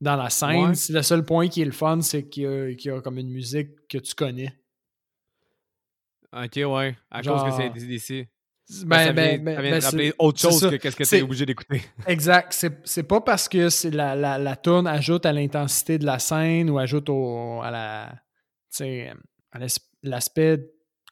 dans la scène. Ouais. C'est le seul point qui est le fun, c'est qu'il y, a- qu'il y a comme une musique que tu connais. Ok, ouais. À Genre- cause que c'est DCDC. Ben, ça vient, ben, ça ben, vient ben, te rappeler autre chose que qu'est-ce que tu es obligé d'écouter. Exact. C'est pas parce que la, la, la tourne ajoute à l'intensité de la scène ou ajoute au, à la. tu l'aspect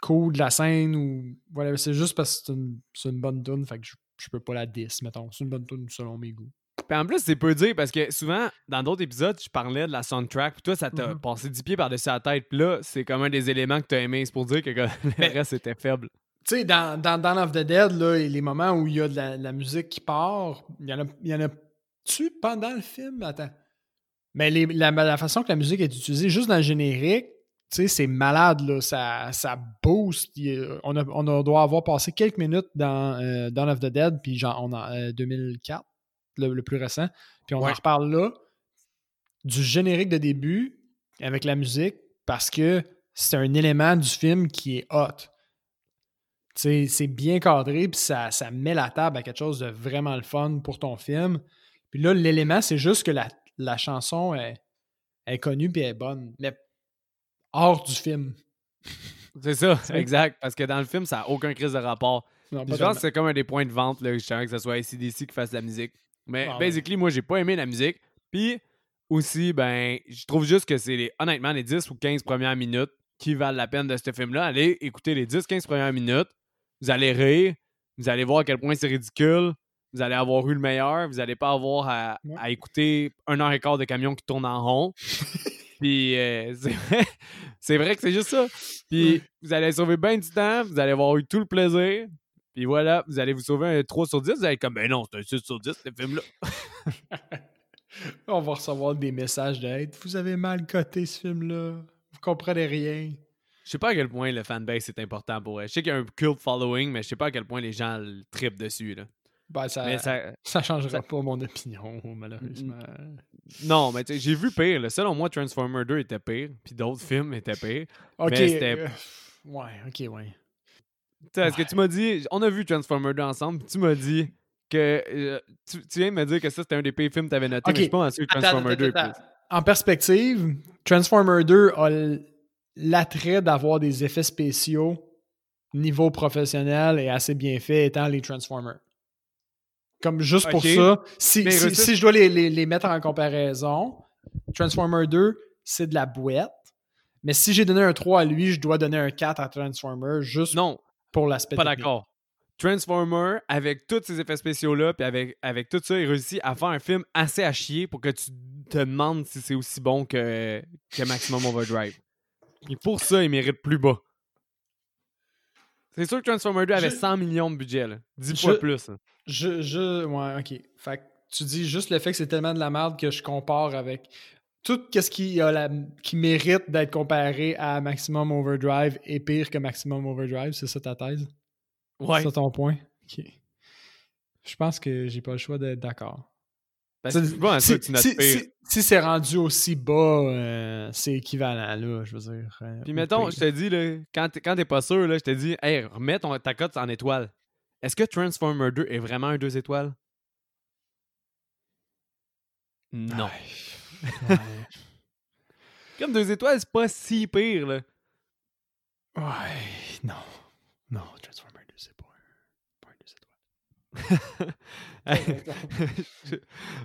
cool de la scène ou. Voilà, c'est juste parce que c'est une, bonne tune, fait que je, je peux pas la 10, mettons. C'est une bonne tune selon mes goûts. Puis en plus, c'est peu dire parce que souvent, dans d'autres épisodes, je parlais de la soundtrack, puis toi, ça t'a Mhm. passé 10 pieds par-dessus la tête. Puis là, c'est comme un des éléments que t'as aimé. C'est pour dire que le reste était faible. Tu sais, dans, dans Dawn of the Dead, là, les moments où il y a de la, de la musique qui part, il y en a, il y en a-tu pendant le film? Attends. Mais les- la, la façon que la musique est utilisée, juste dans le générique, tu sais, c'est malade, là. Ça, ça boost. Il y a- on, a- on a- doit avoir passé quelques minutes dans euh, Dawn of the Dead, puis genre, on a euh, 2004, le, le plus récent. Puis on Ouais. en reparle là, du générique de début avec la musique, parce que c'est un élément du film qui est hot. C'est bien cadré, puis ça, ça met la table à quelque chose de vraiment le fun pour ton film. Puis là, l'élément, c'est juste que la, la chanson est, est connue puis elle est bonne, mais hors du film. C'est ça, exact. Parce que dans le film, ça n'a aucun crise de rapport. Non, je pense que c'est comme un des points de vente, là, justement, que ce soit ACDC qui fasse de la musique. Mais Ah ouais. basically, moi, j'ai pas aimé la musique. Puis aussi, ben, je trouve juste que c'est les, honnêtement les 10 ou 15 premières minutes qui valent la peine de ce film-là. Allez écouter les 10-15 premières minutes. Vous allez rire. Vous allez voir à quel point c'est ridicule. Vous allez avoir eu le meilleur. Vous allez pas avoir à, écouter un heure et quart de camion qui tourne en rond. Puis euh, c'est vrai, c'est vrai que c'est juste ça. Puis vous allez sauver bien du temps. Vous allez avoir eu tout le plaisir. Puis voilà, vous allez vous sauver un 3 sur 10. Vous allez être comme, ben non, c'est un 6 sur 10, ce film-là. On va recevoir des messages d'aide. Vous avez mal coté ce film-là. Vous comprenez rien. Je sais pas à quel point le fanbase est important pour elle. Je sais qu'il y a un cult following, mais je sais pas à quel point les gens le tripent dessus. Là. Ben, ça, Mais ça... ça, changera ça- pas mon opinion, malheureusement. non, mais tu sais, j'ai vu pire. là. Selon moi, Transformer 2 était pire, puis d'autres films étaient pires. Ok. Mais euh, ouais, ok, ouais. Tu sais, Est-ce que Ouais. tu m'as dit, on a vu Transformer 2 ensemble, puis tu m'as dit que. euh, tu, tu viens de me dire que ça c'était un des pires films que tu avais noté, mais je suis pas sûr que Attends, Transformer attends, 2 est attends. plus. En perspective, Transformer 2 a l'attrait d'avoir des effets spéciaux niveau professionnel et assez bien fait étant les Transformers. Comme juste pour ça, si, je dois les, les- les mettre en comparaison, Transformer 2, c'est de la bouette. Mais si j'ai donné un 3 à lui, je dois donner un 4 à Transformer juste Non, pour l'aspect pas d'accord. Transformer, avec tous ces effets spéciaux-là, puis avec, avec tout ça, il réussit à faire un film assez à chier pour que tu te demandes si c'est aussi bon que, que Maximum Overdrive. Et pour ça, il mérite plus bas. C'est sûr que Transformer 2 avait Je- 100 millions de budget, là. 10 Je- fois plus. hein. Je, je, ouais, ok. Fait que tu dis juste le fait que c'est tellement de la merde que je compare avec. tout ce qui, a la, qui mérite d'être comparé à Maximum Overdrive est pire que Maximum Overdrive, c'est ça ta thèse? Ouais. C'est ça ton point? Ok. Je pense que j'ai pas le choix d'être d'accord. Si- c'est si, si- rendu aussi bas, euh, c'est équivalent, là, je veux dire. euh, Puis mettons, je te dis, là, quand t'es, quand t'es pas sûr, là, je te dis, hey, remets ton, ta cote en étoile. Est-ce que Transformer 2 est vraiment un 2 étoiles? Non. Ouais. Comme 2 étoiles, c'est pas si pire, là. Ouais, non. Non, Transformer 2, c'est pas un, pas un deux étoiles.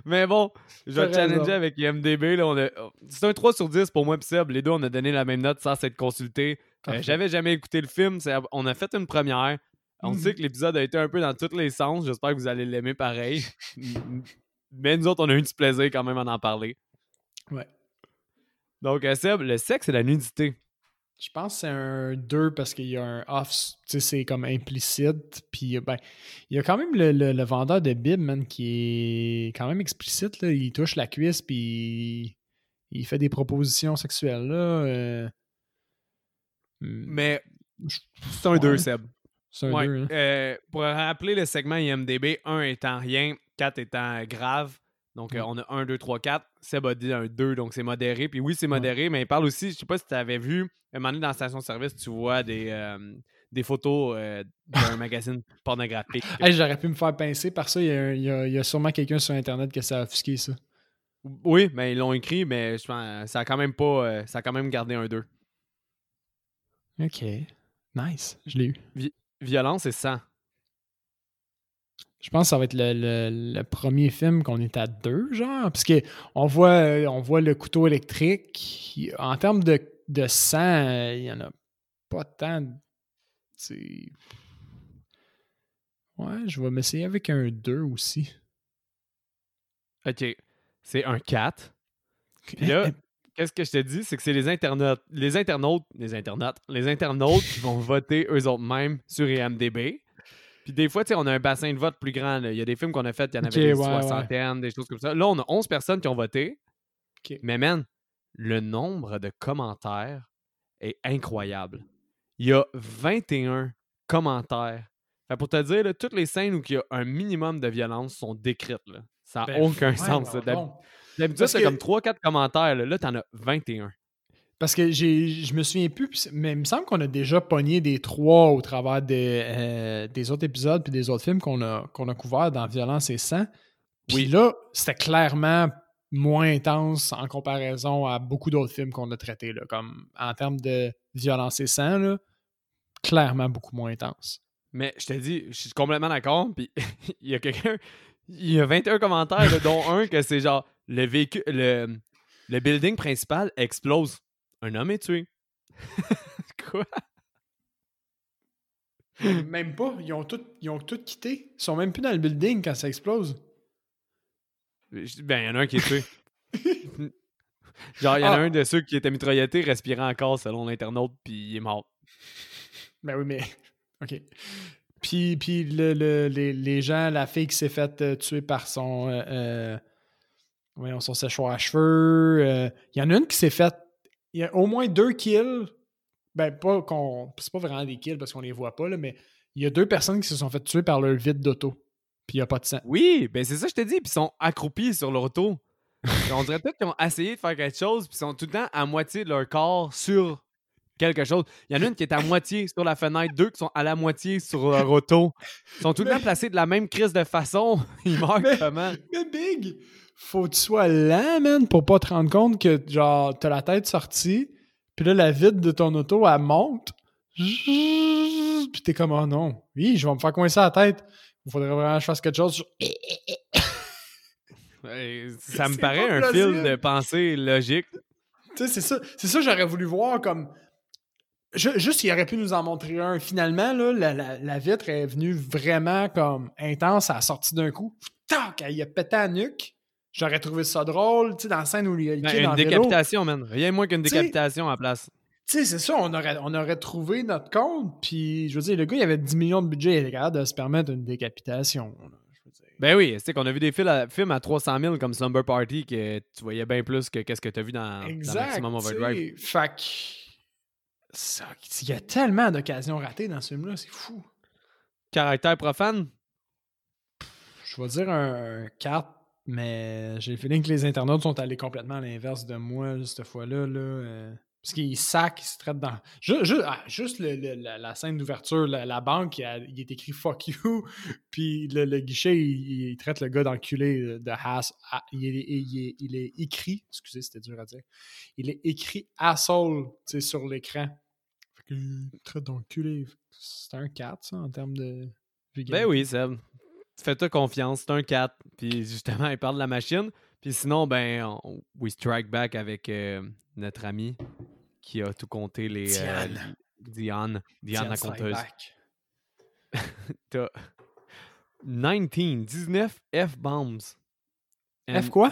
Mais bon, je vais challenger avec IMDB. Là, on a... C'est un 3 sur 10 pour moi et Seb. Les deux, on a donné la même note sans s'être consultés. Euh. J'avais jamais écouté le film. c'est- On a fait une première. On Mhm. sait que l'épisode a été un peu dans tous les sens. J'espère que vous allez l'aimer pareil. Mais nous autres, on a eu du plaisir quand même à en parler. Ouais. Donc, euh, Seb, le sexe et la nudité. Je pense que c'est un 2 parce qu'il y a un off, tu sais, c'est comme implicite. Puis, ben, il y a quand même le, le- le vendeur de Bib, man, qui est quand même explicite. Là. Il touche la cuisse, puis il fait des propositions sexuelles. Là. euh. Hmm, Mais c'est un 2, Ouais. Seb. C'est un Ouais, 2. hein. euh, pour rappeler le segment IMDB, 1 étant rien, 4 étant grave. Donc, euh, Ouais. on a 1, 2, 3, 4. Seb a dit un 2, donc c'est modéré. Puis oui, c'est Ouais. modéré, mais il parle aussi, je sais pas si tu avais vu, un moment donné dans la station-service, tu vois des, euh, des photos euh, d'un magazine pornographique. Hey, J'aurais pu me faire pincer par ça. Il y a, il y a- il y a sûrement quelqu'un sur Internet qui a offusqué ça. Oui, mais ils l'ont écrit, mais je pense ça a quand même pas. euh, ça a quand même gardé un 2. OK. Nice. Je l'ai eu. Violence et sang. Je pense que ça va être le, le- le premier film qu'on est à deux, genre. Parce que on voit, euh, on voit le couteau électrique. En termes de, de sang, il n'y en a pas tant. c'est- Ouais, je vais m'essayer avec un 2 aussi. Ok. C'est un 4. Puis là, qu'est-ce que je te dis, c'est que c'est les internautes, les internautes, les internautes, les internautes qui vont voter eux autres mêmes sur IMDb. Puis des fois, tu sais, on a un bassin de vote plus grand. là. Il y a des films qu'on a fait, il y en avait Ok, des ouais, ouais. soixantaines, des choses comme ça. Là, on a 11 personnes qui ont voté. Mais man, le nombre de commentaires est incroyable. Il y a 21 commentaires. Fait pour te dire, là, toutes les scènes où il y a un minimum de violence sont décrites. Là. Ça n'a Ben, aucun ouais, sens. non. D'habitude, c'est que- comme 3-4 commentaires. Là, là t'en as 21. Parce que j'ai, je me souviens plus, mais il me semble qu'on a déjà pogné des trois au travers des, euh, des autres épisodes puis des autres films qu'on a, qu'on a couverts dans Violence et Sang. Puis Oui. là, c'était clairement moins intense en comparaison à beaucoup d'autres films qu'on a traités. Là, comme en termes de Violence et Sang, là, clairement beaucoup moins intense. Mais je te dis, je suis complètement d'accord. Puis il y a quelqu'un, il y a 21 commentaires, là, dont un que c'est genre le véhicule, le, le building principal explose. Un homme est tué. Quoi? Même pas. Ils ont tout, ils ont tout quitté. Ils sont même plus dans le building quand ça explose. Ben, il y en a un qui est tué. Genre, il y en a Ah. un de ceux qui était mitrailleté, respirait encore selon l'internaute, puis il est mort. Ben oui, mais. OK. Puis, puis le, le- les, les gens, la fille qui s'est faite euh, tuer par son. euh, euh, voyons, son séchoir à cheveux. Il y en a une qui s'est faite. Il y a au moins deux kills. Ben, pas qu'on. C'est pas vraiment des kills parce qu'on les voit pas, là, mais il y a deux personnes qui se sont fait tuer par leur vide d'auto. Puis il n'y a pas de sang. Oui, ben c'est ça que je te dis, puis ils sont accroupis sur leur auto. On dirait peut-être qu'ils ont essayé de faire quelque chose, puis ils sont tout le temps à moitié de leur corps sur quelque chose. Il y en a une qui est à moitié sur la fenêtre, deux qui sont à la moitié sur leur auto. Ils sont tout le temps placés de la même crise de façon. Ils meurent Mais- comment? Mais Big, faut que tu sois lent, man, pour pas te rendre compte que, genre, t'as la tête sortie, puis là, la vide de ton auto, elle monte. Puis t'es comme, oh non, oui, je vais me faire coincer la tête. Il faudrait vraiment que je fasse quelque chose. Ça me paraît un film de pensée logique. Tu sais, c'est ça, c'est ça que j'aurais voulu voir comme. Ju- Juste, il aurait pu nous en montrer un. Finalement, là, la, la- la vitre est venue vraiment comme intense à la sortie d'un coup. Tac! Il a pété à la nuque. J'aurais trouvé ça drôle, tu sais, dans la scène où il y a Ben, une vélo. décapitation, man. Rien de moins qu'une décapitation à la place. Tu sais, c'est ça, on aurait, on aurait trouvé notre compte, puis je veux dire, le gars, il avait 10 millions de budget, il était capable de se permettre une décapitation. là. Je veux dire. Ben oui, c'est qu'on a vu des films à, films à 300 000 comme Slumber Party que tu voyais bien plus que qu'est-ce que tu as vu dans. Maximum Overdrive. Fait. Ça- Il y a tellement d'occasions ratées dans ce film-là, c'est fou. Caractère profane? Je vais dire un 4, mais j'ai le feeling que les internautes sont allés complètement à l'inverse de moi cette fois-là. Là, euh, parce qu'ils sacent, ils se traitent dans. Ah, juste le- la, scène d'ouverture, la, banque, il, il est écrit fuck you, puis le, guichet, il, il traite le gars d'enculé de Hass. ah, il, est, il est- il écrit, excusez, c'était dur à dire, il est écrit asshole sur l'écran. Fait il traite d'enculé. C'est un 4, ça, en termes de. Ben oui, Seb. Fais-toi confiance, c'est un 4. Puis justement, il parle de la machine. Puis sinon, ben, on, we strike back avec euh, notre ami qui a tout compté les. euh, Diane. Diane. Diane, la conteuse. T'as 19, 19 F-bombs. F quoi?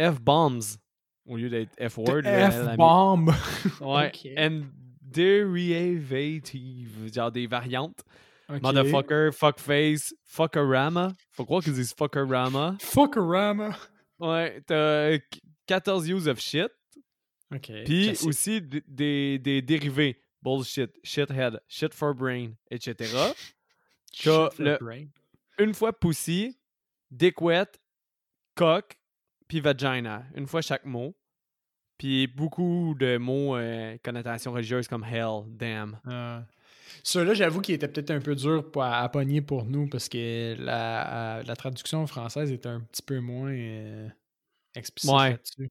F-bombs. Au lieu d'être F-word. mis- F-bomb. Ouais. And derivative. Genre des variantes. Ok. Motherfucker, fuckface, fuckarama. Faut croire qu'ils disent fuckarama. Fuckorama. Ouais, t'as euh, 14 use of shit. Ok. Puis classique. aussi des, des dérivés. Bullshit, shithead, shit for brain, etc. Shit t'as for le- brain. Une fois pussy, dick wet, cock, puis vagina. Une fois chaque mot. Puis beaucoup de mots euh, connotation religieuse comme hell, damn. Ah. Ceux-là, j'avoue qu'il était peut-être un peu dur pour- à, à pogner pour nous parce que la, à- la traduction française était un petit peu moins euh, explicite Ouais. là-dessus.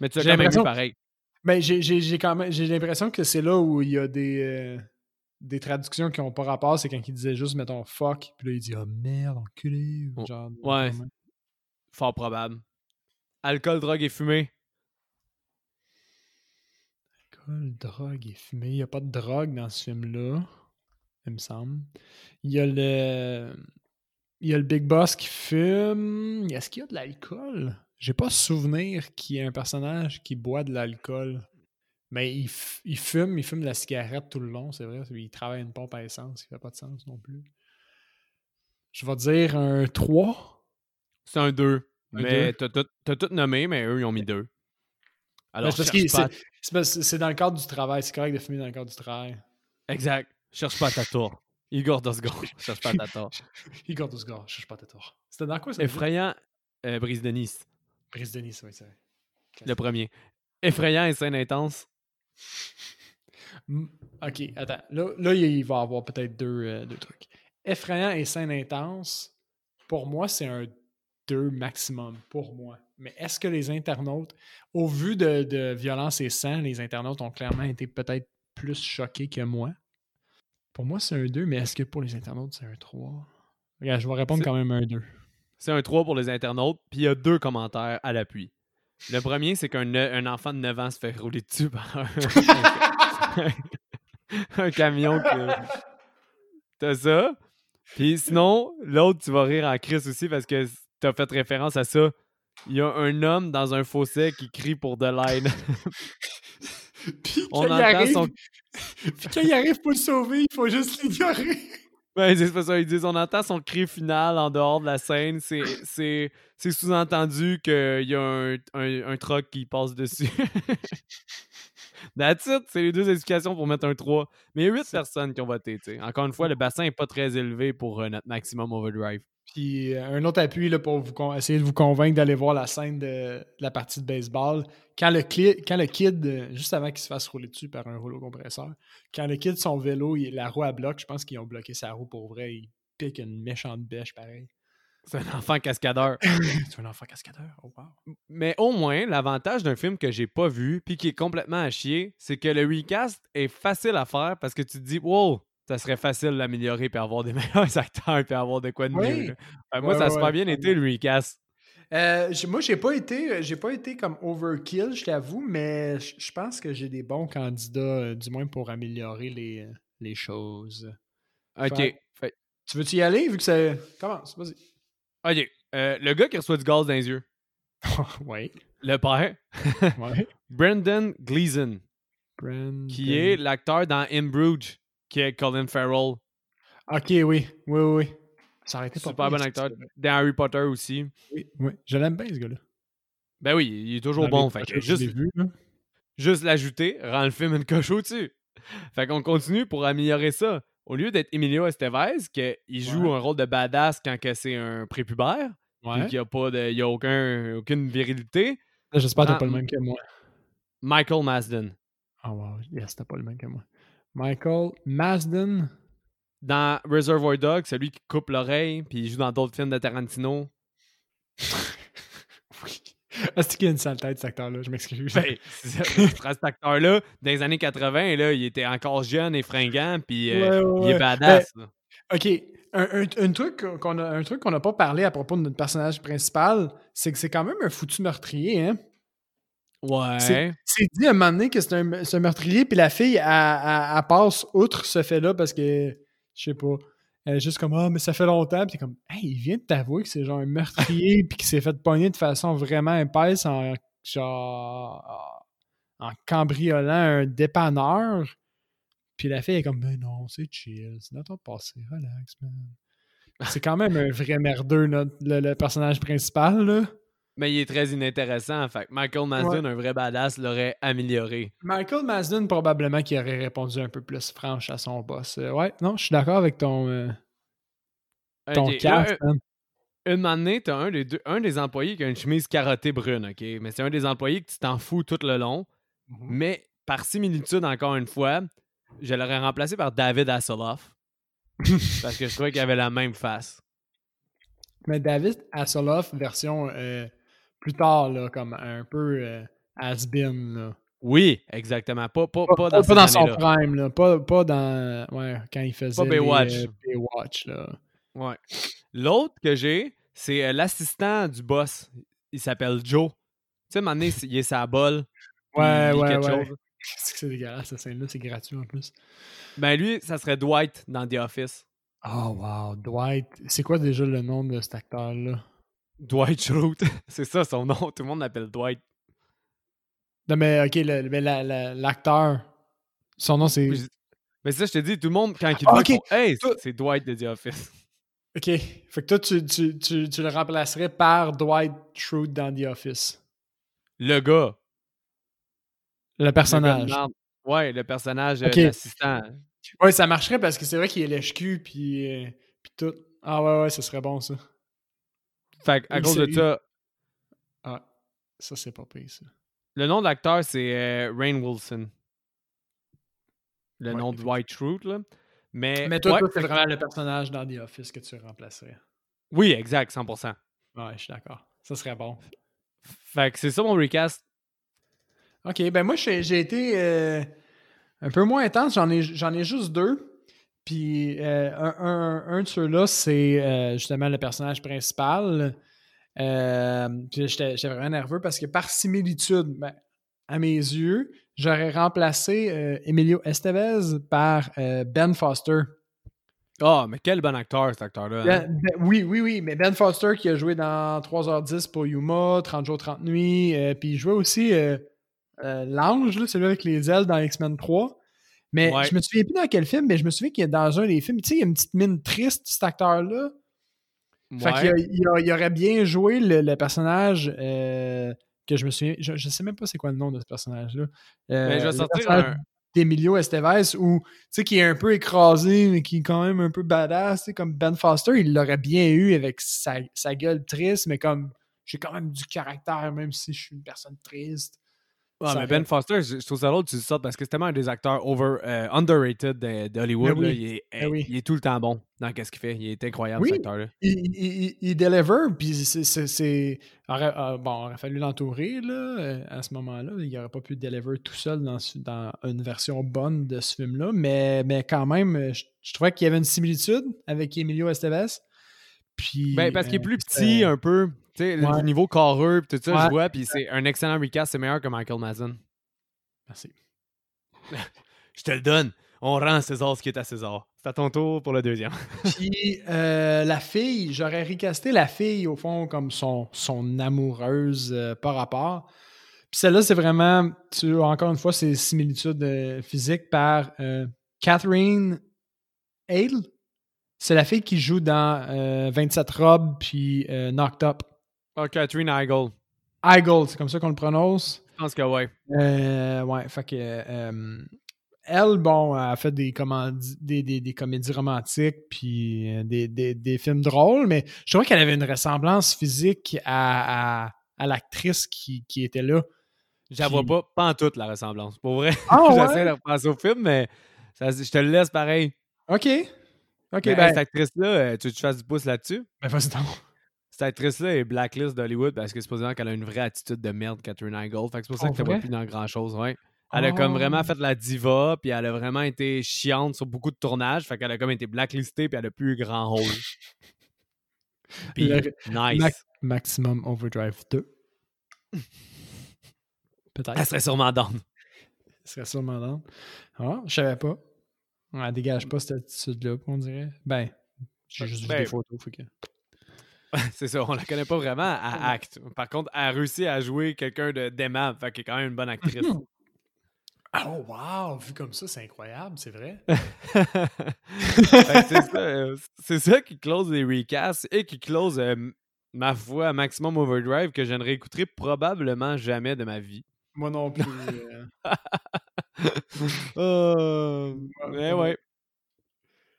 Mais tu as quand même pareil. Mais j'ai quand même j'ai l'impression que c'est là où il y a des, euh, des traductions qui n'ont pas rapport. C'est quand il disait juste, mettons, fuck, puis là, il dit, oh merde, enculé. ou Genre, ouais. Fort probable. Alcool, drogue et fumée. Alcool, drogue et fumée. Il n'y a pas de drogue dans ce film-là, il me semble. Il y a le. Il y a le Big Boss qui fume. Est-ce qu'il y a de l'alcool? J'ai pas souvenir qu'il y ait un personnage qui boit de l'alcool. Mais il, il fume, il fume de la cigarette tout le long, c'est vrai. Il travaille une pompe à essence, qui fait pas de sens non plus. Je vais dire un 3. C'est un 2. Un Mais t'as tout, t'as tout nommé, mais eux, ils ont mis 2. Alors, c'est dans le cadre du travail. C'est correct de fumer dans le cadre du travail. Exact. Cherche pas à ta tour. Igor Dosgor. Cherche pas à ta tour. Igor Dusgar, je cherche pas ta tour. C'était dans quoi ça? Effrayant, euh, Brise de Nice. Brice Denis, oui, c'est vrai. Le premier. Effrayant et scène intense. Ok, attends. Là, là, il va y avoir peut-être deux, euh, deux trucs. Effrayant et scène intense, pour moi, c'est un 2 maximum, pour moi. Mais est-ce que les internautes, au vu de, de violence et sang, les internautes ont clairement été peut-être plus choqués que moi? Pour moi, c'est un 2, mais est-ce que pour les internautes, c'est un 3? Regarde, je vais répondre quand même un 2. C'est un 3 pour les internautes. Puis il y a deux commentaires à l'appui. Le premier, c'est qu'un un enfant de 9 ans se fait rouler dessus par un, un camion. que- T'as ça. Puis sinon, l'autre, tu vas rire en crise aussi parce que t'as fait référence à ça. Il y a un homme dans un fossé qui crie pour de l'aide. Puis On quand il entend arrive, son- puis quand il arrive pour le sauver, il faut juste l'ignorer. Ben, c'est pas ça. Ils disent on entend son cri final en dehors de la scène. C'est, sous-entendu qu'il y a un, un, un truck qui passe dessus. That's it. C'est les deux explications pour mettre un 3. Mais il y a 8 personnes qui ont voté. tu sais. Encore une fois, le bassin n'est pas très élevé pour euh, notre maximum overdrive. Puis euh, un autre appui là, pour vous essayer de vous convaincre d'aller voir la scène de, de la partie de baseball. Quand le, cli- quand le kid, euh, juste avant qu'il se fasse rouler dessus par un rouleau compresseur, quand le kid, son vélo, il- la roue à bloc, je pense qu'ils ont bloqué sa roue pour vrai. Il pique une méchante bêche pareil. C'est un enfant cascadeur. C'est un enfant cascadeur. Oh wow. Mais au moins, l'avantage d'un film que j'ai pas vu puis qui est complètement à chier, c'est que le recast est facile à faire parce que tu te dis, wow, ça serait facile d'améliorer puis avoir des meilleurs acteurs puis avoir de quoi de Oui. mieux. moi, Ouais, ça a super ouais, bien été le recast. Euh, moi, j'ai pas été, j'ai pas été comme overkill, je t'avoue, mais je pense que j'ai des bons candidats, euh, du moins pour améliorer les, euh, les choses. Ok. Fait- Fait- Tu veux-tu y aller vu que ça commence? Vas-y. ok. Euh, le gars qui reçoit du gaz dans les yeux, ouais. le père, Ouais. Brendan Gleeson, qui est l'acteur dans In Bruges, qui est Colin Farrell. Ok, oui. Oui, oui, oui. Ça aurait été pas Super bon acteur. Dans Harry Potter aussi. Oui, oui. Je l'aime bien, ce gars-là. Ben oui, il est toujours Dans bon. Fait que juste, vu, juste l'ajouter rend le film une coche au-dessus. Fait qu'on continue pour améliorer ça. Au lieu d'être Emilio Estevez, qu'il joue Ouais. un rôle de badass quand que c'est un prépubère, Ouais. qu'il n'y a, pas de, il y a aucun, aucune virilité, J'espère que t'as pas le même que moi. Michael Masden. Oh wow, yes, t'as pas le même que moi. Michael Masden. Dans Reservoir Dogs, celui qui coupe l'oreille, puis il joue dans d'autres films de Tarantino. oui. Est-ce qu'il a une sale tête, cet acteur-là? Je m'excuse. Ben, c'est- c'est- cet acteur-là, dans les années 80, là, il était encore jeune et fringant, puis euh, Ouais, il est badass. là. OK. Un, un- un truc qu'on a, un truc qu'on n'a pas parlé à propos de notre personnage principal, c'est que c'est quand même un foutu meurtrier, hein? Ouais. C'est dit à un moment donné que c'est un, un meurtrier, puis la fille, elle, elle- elle passe outre ce fait-là parce que, je sais pas, elle est juste comme, ah, mais ça fait longtemps, puis comme, hey, il vient de t'avouer que c'est genre un meurtrier, puis qu'il s'est fait pogner de façon vraiment épaisse en, genre, en cambriolant un dépanneur. Puis la fille est comme, ben non, c'est chill, c'est dans ton passé, relax, man. C'est quand même un vrai merdeux, notre- le, le personnage principal, là. Mais il est très inintéressant. Fait que Michael Masden, un vrai badass, l'aurait amélioré. Michael Masden, probablement qu'il aurait répondu un peu plus franche à son boss. Euh, ouais, non, je suis d'accord avec ton, euh, ton Ok, cast, là, man. Une année, t'as un des, deux, un des employés qui a une chemise carottée brune, OK? Mais c'est un des employés que tu t'en fous tout le long. Mais par similitude, encore une fois, je l'aurais remplacé par David Hasselhoff. parce que je trouvais qu'il avait la même face. Mais David Hasselhoff, version euh, plus tard, là, comme un peu euh, has-been, là. Oui, exactement. Pas, pas, Pas, pas pas dans, son prime, là. Pas, pas dans. Ouais, quand il faisait. les, Baywatch. euh, Baywatch, là. Ouais. L'autre que j'ai, c'est euh, l'assistant du boss. Il s'appelle Joe. Tu sais, à un moment donné, il est sa bol. puis Ouais, ouais, ouais. C'est que c'est dégueulasse, cette scène-là. C'est gratuit en plus. Ben lui, ça serait Dwight dans The Office. Oh, wow. Dwight. C'est quoi déjà le nom de cet acteur-là? Dwight Schrute. c'est ça son nom. Tout le monde l'appelle Dwight. Non, mais ok, le- la- l'acteur. Son nom, c'est. Mais ça, je te dis, tout le monde, quand il Ah, le ok. voit, ils font, Hey, c'est Dwight de The Office. Ok. Fait que toi, tu, tu, tu, tu le remplacerais par Dwight Schrute dans The Office. Le gars. Le Le gars personnage. merde. Ouais, le personnage euh, Ok. d'assistant. Ouais, ça marcherait parce que c'est vrai qu'il est lèche-cul puis, euh, puis tout. Ah ouais, ouais, ça serait bon ça. Fait à cause de ça, Ah, ça c'est pas pire ça. le nom de l'acteur, c'est euh, Rain Wilson. Le Ouais, nom de Dwight Schrute, là. Mais, Mais toi, ouais, toi, c'est vraiment le personnage dans The Office que tu remplacerais. oui, exact, 100%. Ouais, je suis d'accord. Ça serait bon. Fait que c'est ça mon recast. Ok, ben moi, j'ai été euh, un peu moins intense. J'en ai, j'en ai juste deux. Puis euh, un, un- un de ceux-là, c'est euh, justement le personnage principal. Euh, puis J'étais j'étais vraiment nerveux parce que par similitude, ben, à mes yeux, j'aurais remplacé euh, Emilio Estevez par Ben Foster. Ah, mais quel bon acteur, cet acteur-là. hein? Ben- ben- oui, oui, oui, mais Ben Foster qui a joué dans 3h10 pour Yuma, 30 jours, 30 nuits, puis il jouait aussi l'ange, là, celui avec les ailes dans X-Men 3. Mais Ouais. je me souviens plus dans quel film, mais je me souviens qu'il est dans un des films. Tu sais, il y a une petite mine triste, cet acteur-là. Fait qu'il il, aurait bien joué le, le personnage euh, que je me souviens. Je, je sais même pas c'est quoi le nom de ce personnage-là. Euh, Ben, je vais sortir un. d'Emilio Estevez ou tu sais qui est un peu écrasé mais qui est quand même un peu badass comme Ben Foster il l'aurait bien eu avec sa, sa gueule triste mais comme j'ai quand même du caractère même si je suis une personne triste Mais Ben Foster, je, je trouve ça que tu dis ça parce que c'est tellement un des acteurs over, euh, underrated de- d'Hollywood. Oui. Il, est, oui. il est tout le temps bon dans qu'est-ce qu'il fait. Il est incroyable, Oui. cet acteur-là. il, il, il- il deliver puis c'est- euh, bon aurait fallu l'entourer là euh, à ce moment-là il aurait pas pu deliver tout seul dans, ce- dans une version bonne de ce film-là mais, mais quand même euh, je, je trouvais qu'il y avait une similitude avec Emilio Estevez puis Ben, parce qu'il est plus petit un peu. Tu sais, Ouais. le niveau carreux, pis tout ça, Ouais. je vois, puis c'est un excellent recast, c'est meilleur que Michael Madsen. Merci. Je te le donne. On rend à César ce qui est à César. C'est à ton tour pour le deuxième. Puis euh, la fille, j'aurais recasté la fille au fond comme son, son amoureuse euh, par rapport. Puis celle-là, c'est vraiment, tu, encore une fois, c'est similitude euh, physique par euh, Catherine Hale. C'est la fille qui joue dans euh, 27 robes puis euh, Knocked Up. Ah, Catherine Heigl. Heigl, c'est comme ça qu'on le prononce. Je pense que ouais. Euh, ouais, fait que. euh, elle, bon, elle a fait des, des, des, des comédies romantiques puis euh, des, des, des films drôles, mais je trouvais qu'elle avait une ressemblance physique à, à, à l'actrice qui, qui était là. Vois Puis- pas, pas en toute la ressemblance. Pour vrai. Ah J'essaie de repenser au film, mais ça- je te le laisse pareil. OK. OK, ben, cette actrice-là, tu veux que je fasse du pouce là-dessus? ben vas-y donc. Cette actrice-là est blacklist d'Hollywood parce que supposément qu'elle a une vraie attitude de merde, Catherine Heigl. Fait que c'est pour ça Oh, que vois vrai? plus dans grand-chose, ouais. Elle a comme Oh. vraiment fait la diva, puis elle a vraiment été chiante sur beaucoup de tournages. Fait qu'elle a comme été blacklistée, puis elle a plus eu grand rôle. Puis, Le- nice. Maximum Overdrive 2. Peut-être. Elle serait sûrement down. Ce serait sûrement dans. Ah, je savais pas. Elle dégage pas cette attitude-là, on dirait. Ben, j'ai juste vu Ben, des photos. Fait que... c'est ça, on la connaît pas vraiment à acte. Par contre, elle a réussi à jouer quelqu'un de d'aimable, fait qu'elle est quand même une bonne actrice. Oh, wow! Vu comme ça, c'est incroyable, c'est vrai. C'est ça, euh, c'est ça qui close les recasts et qui close, euh, ma foi, Maximum Overdrive que je ne réécouterai probablement jamais de ma vie. Moi non plus. euh, Euh, mais ouais. ouais.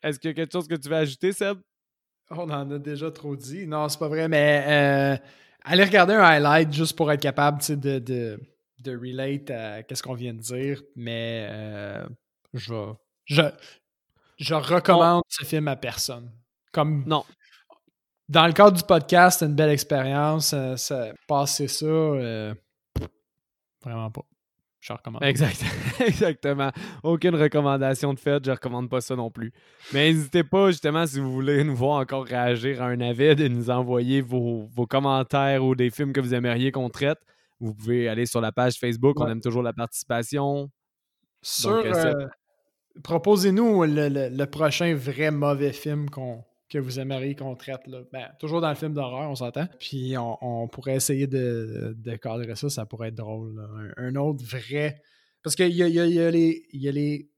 Est-ce qu'il y a quelque chose que tu veux ajouter, Seb? On en a déjà trop dit. Non, c'est pas vrai, mais euh, allez regarder un highlight juste pour être capable de, de, de relate à ce qu'on vient de dire. Mais euh, je, je, je recommande ce film à personne. Comme Non. dans le cadre du podcast, c'est une belle expérience. euh, ça, passer ça, euh, vraiment pas. Je recommande. Exact. Exactement. Aucune recommandation de fait, je recommande pas ça non plus. Mais n'hésitez pas, justement, si vous voulez nous voir encore réagir à un avis, de nous envoyer vos, vos commentaires ou des films que vous aimeriez qu'on traite. Vous pouvez aller sur la page Facebook, on aime toujours la participation. Sur, euh, euh, proposez-nous le, le- le prochain vrai mauvais film qu'on que vous aimeriez qu'on traite. Là. Ben, toujours dans le film d'horreur, on s'entend. Puis on, on pourrait essayer de, de cadrer ça, ça pourrait être drôle. là. Un, un autre vrai. Parce qu'il y a, y a- il y a les, il y a les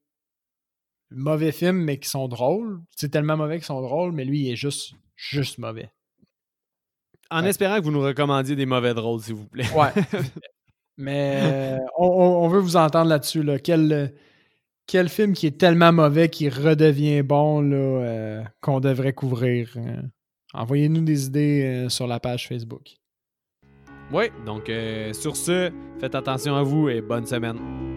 mauvais films, mais qui sont drôles. C'est tellement mauvais qu'ils sont drôles, mais lui, il est juste, juste mauvais. En Ouais. espérant que vous nous recommandiez des mauvais drôles, s'il vous plaît. Ouais. Mais euh, on, on- on veut vous entendre là-dessus. Là. Quel, quel film qui est tellement mauvais qui redevient bon euh, qu'on devrait couvrir? euh? Envoyez-nous des idées euh, sur la page Facebook. Oui, donc sur ce, faites attention à vous et bonne semaine.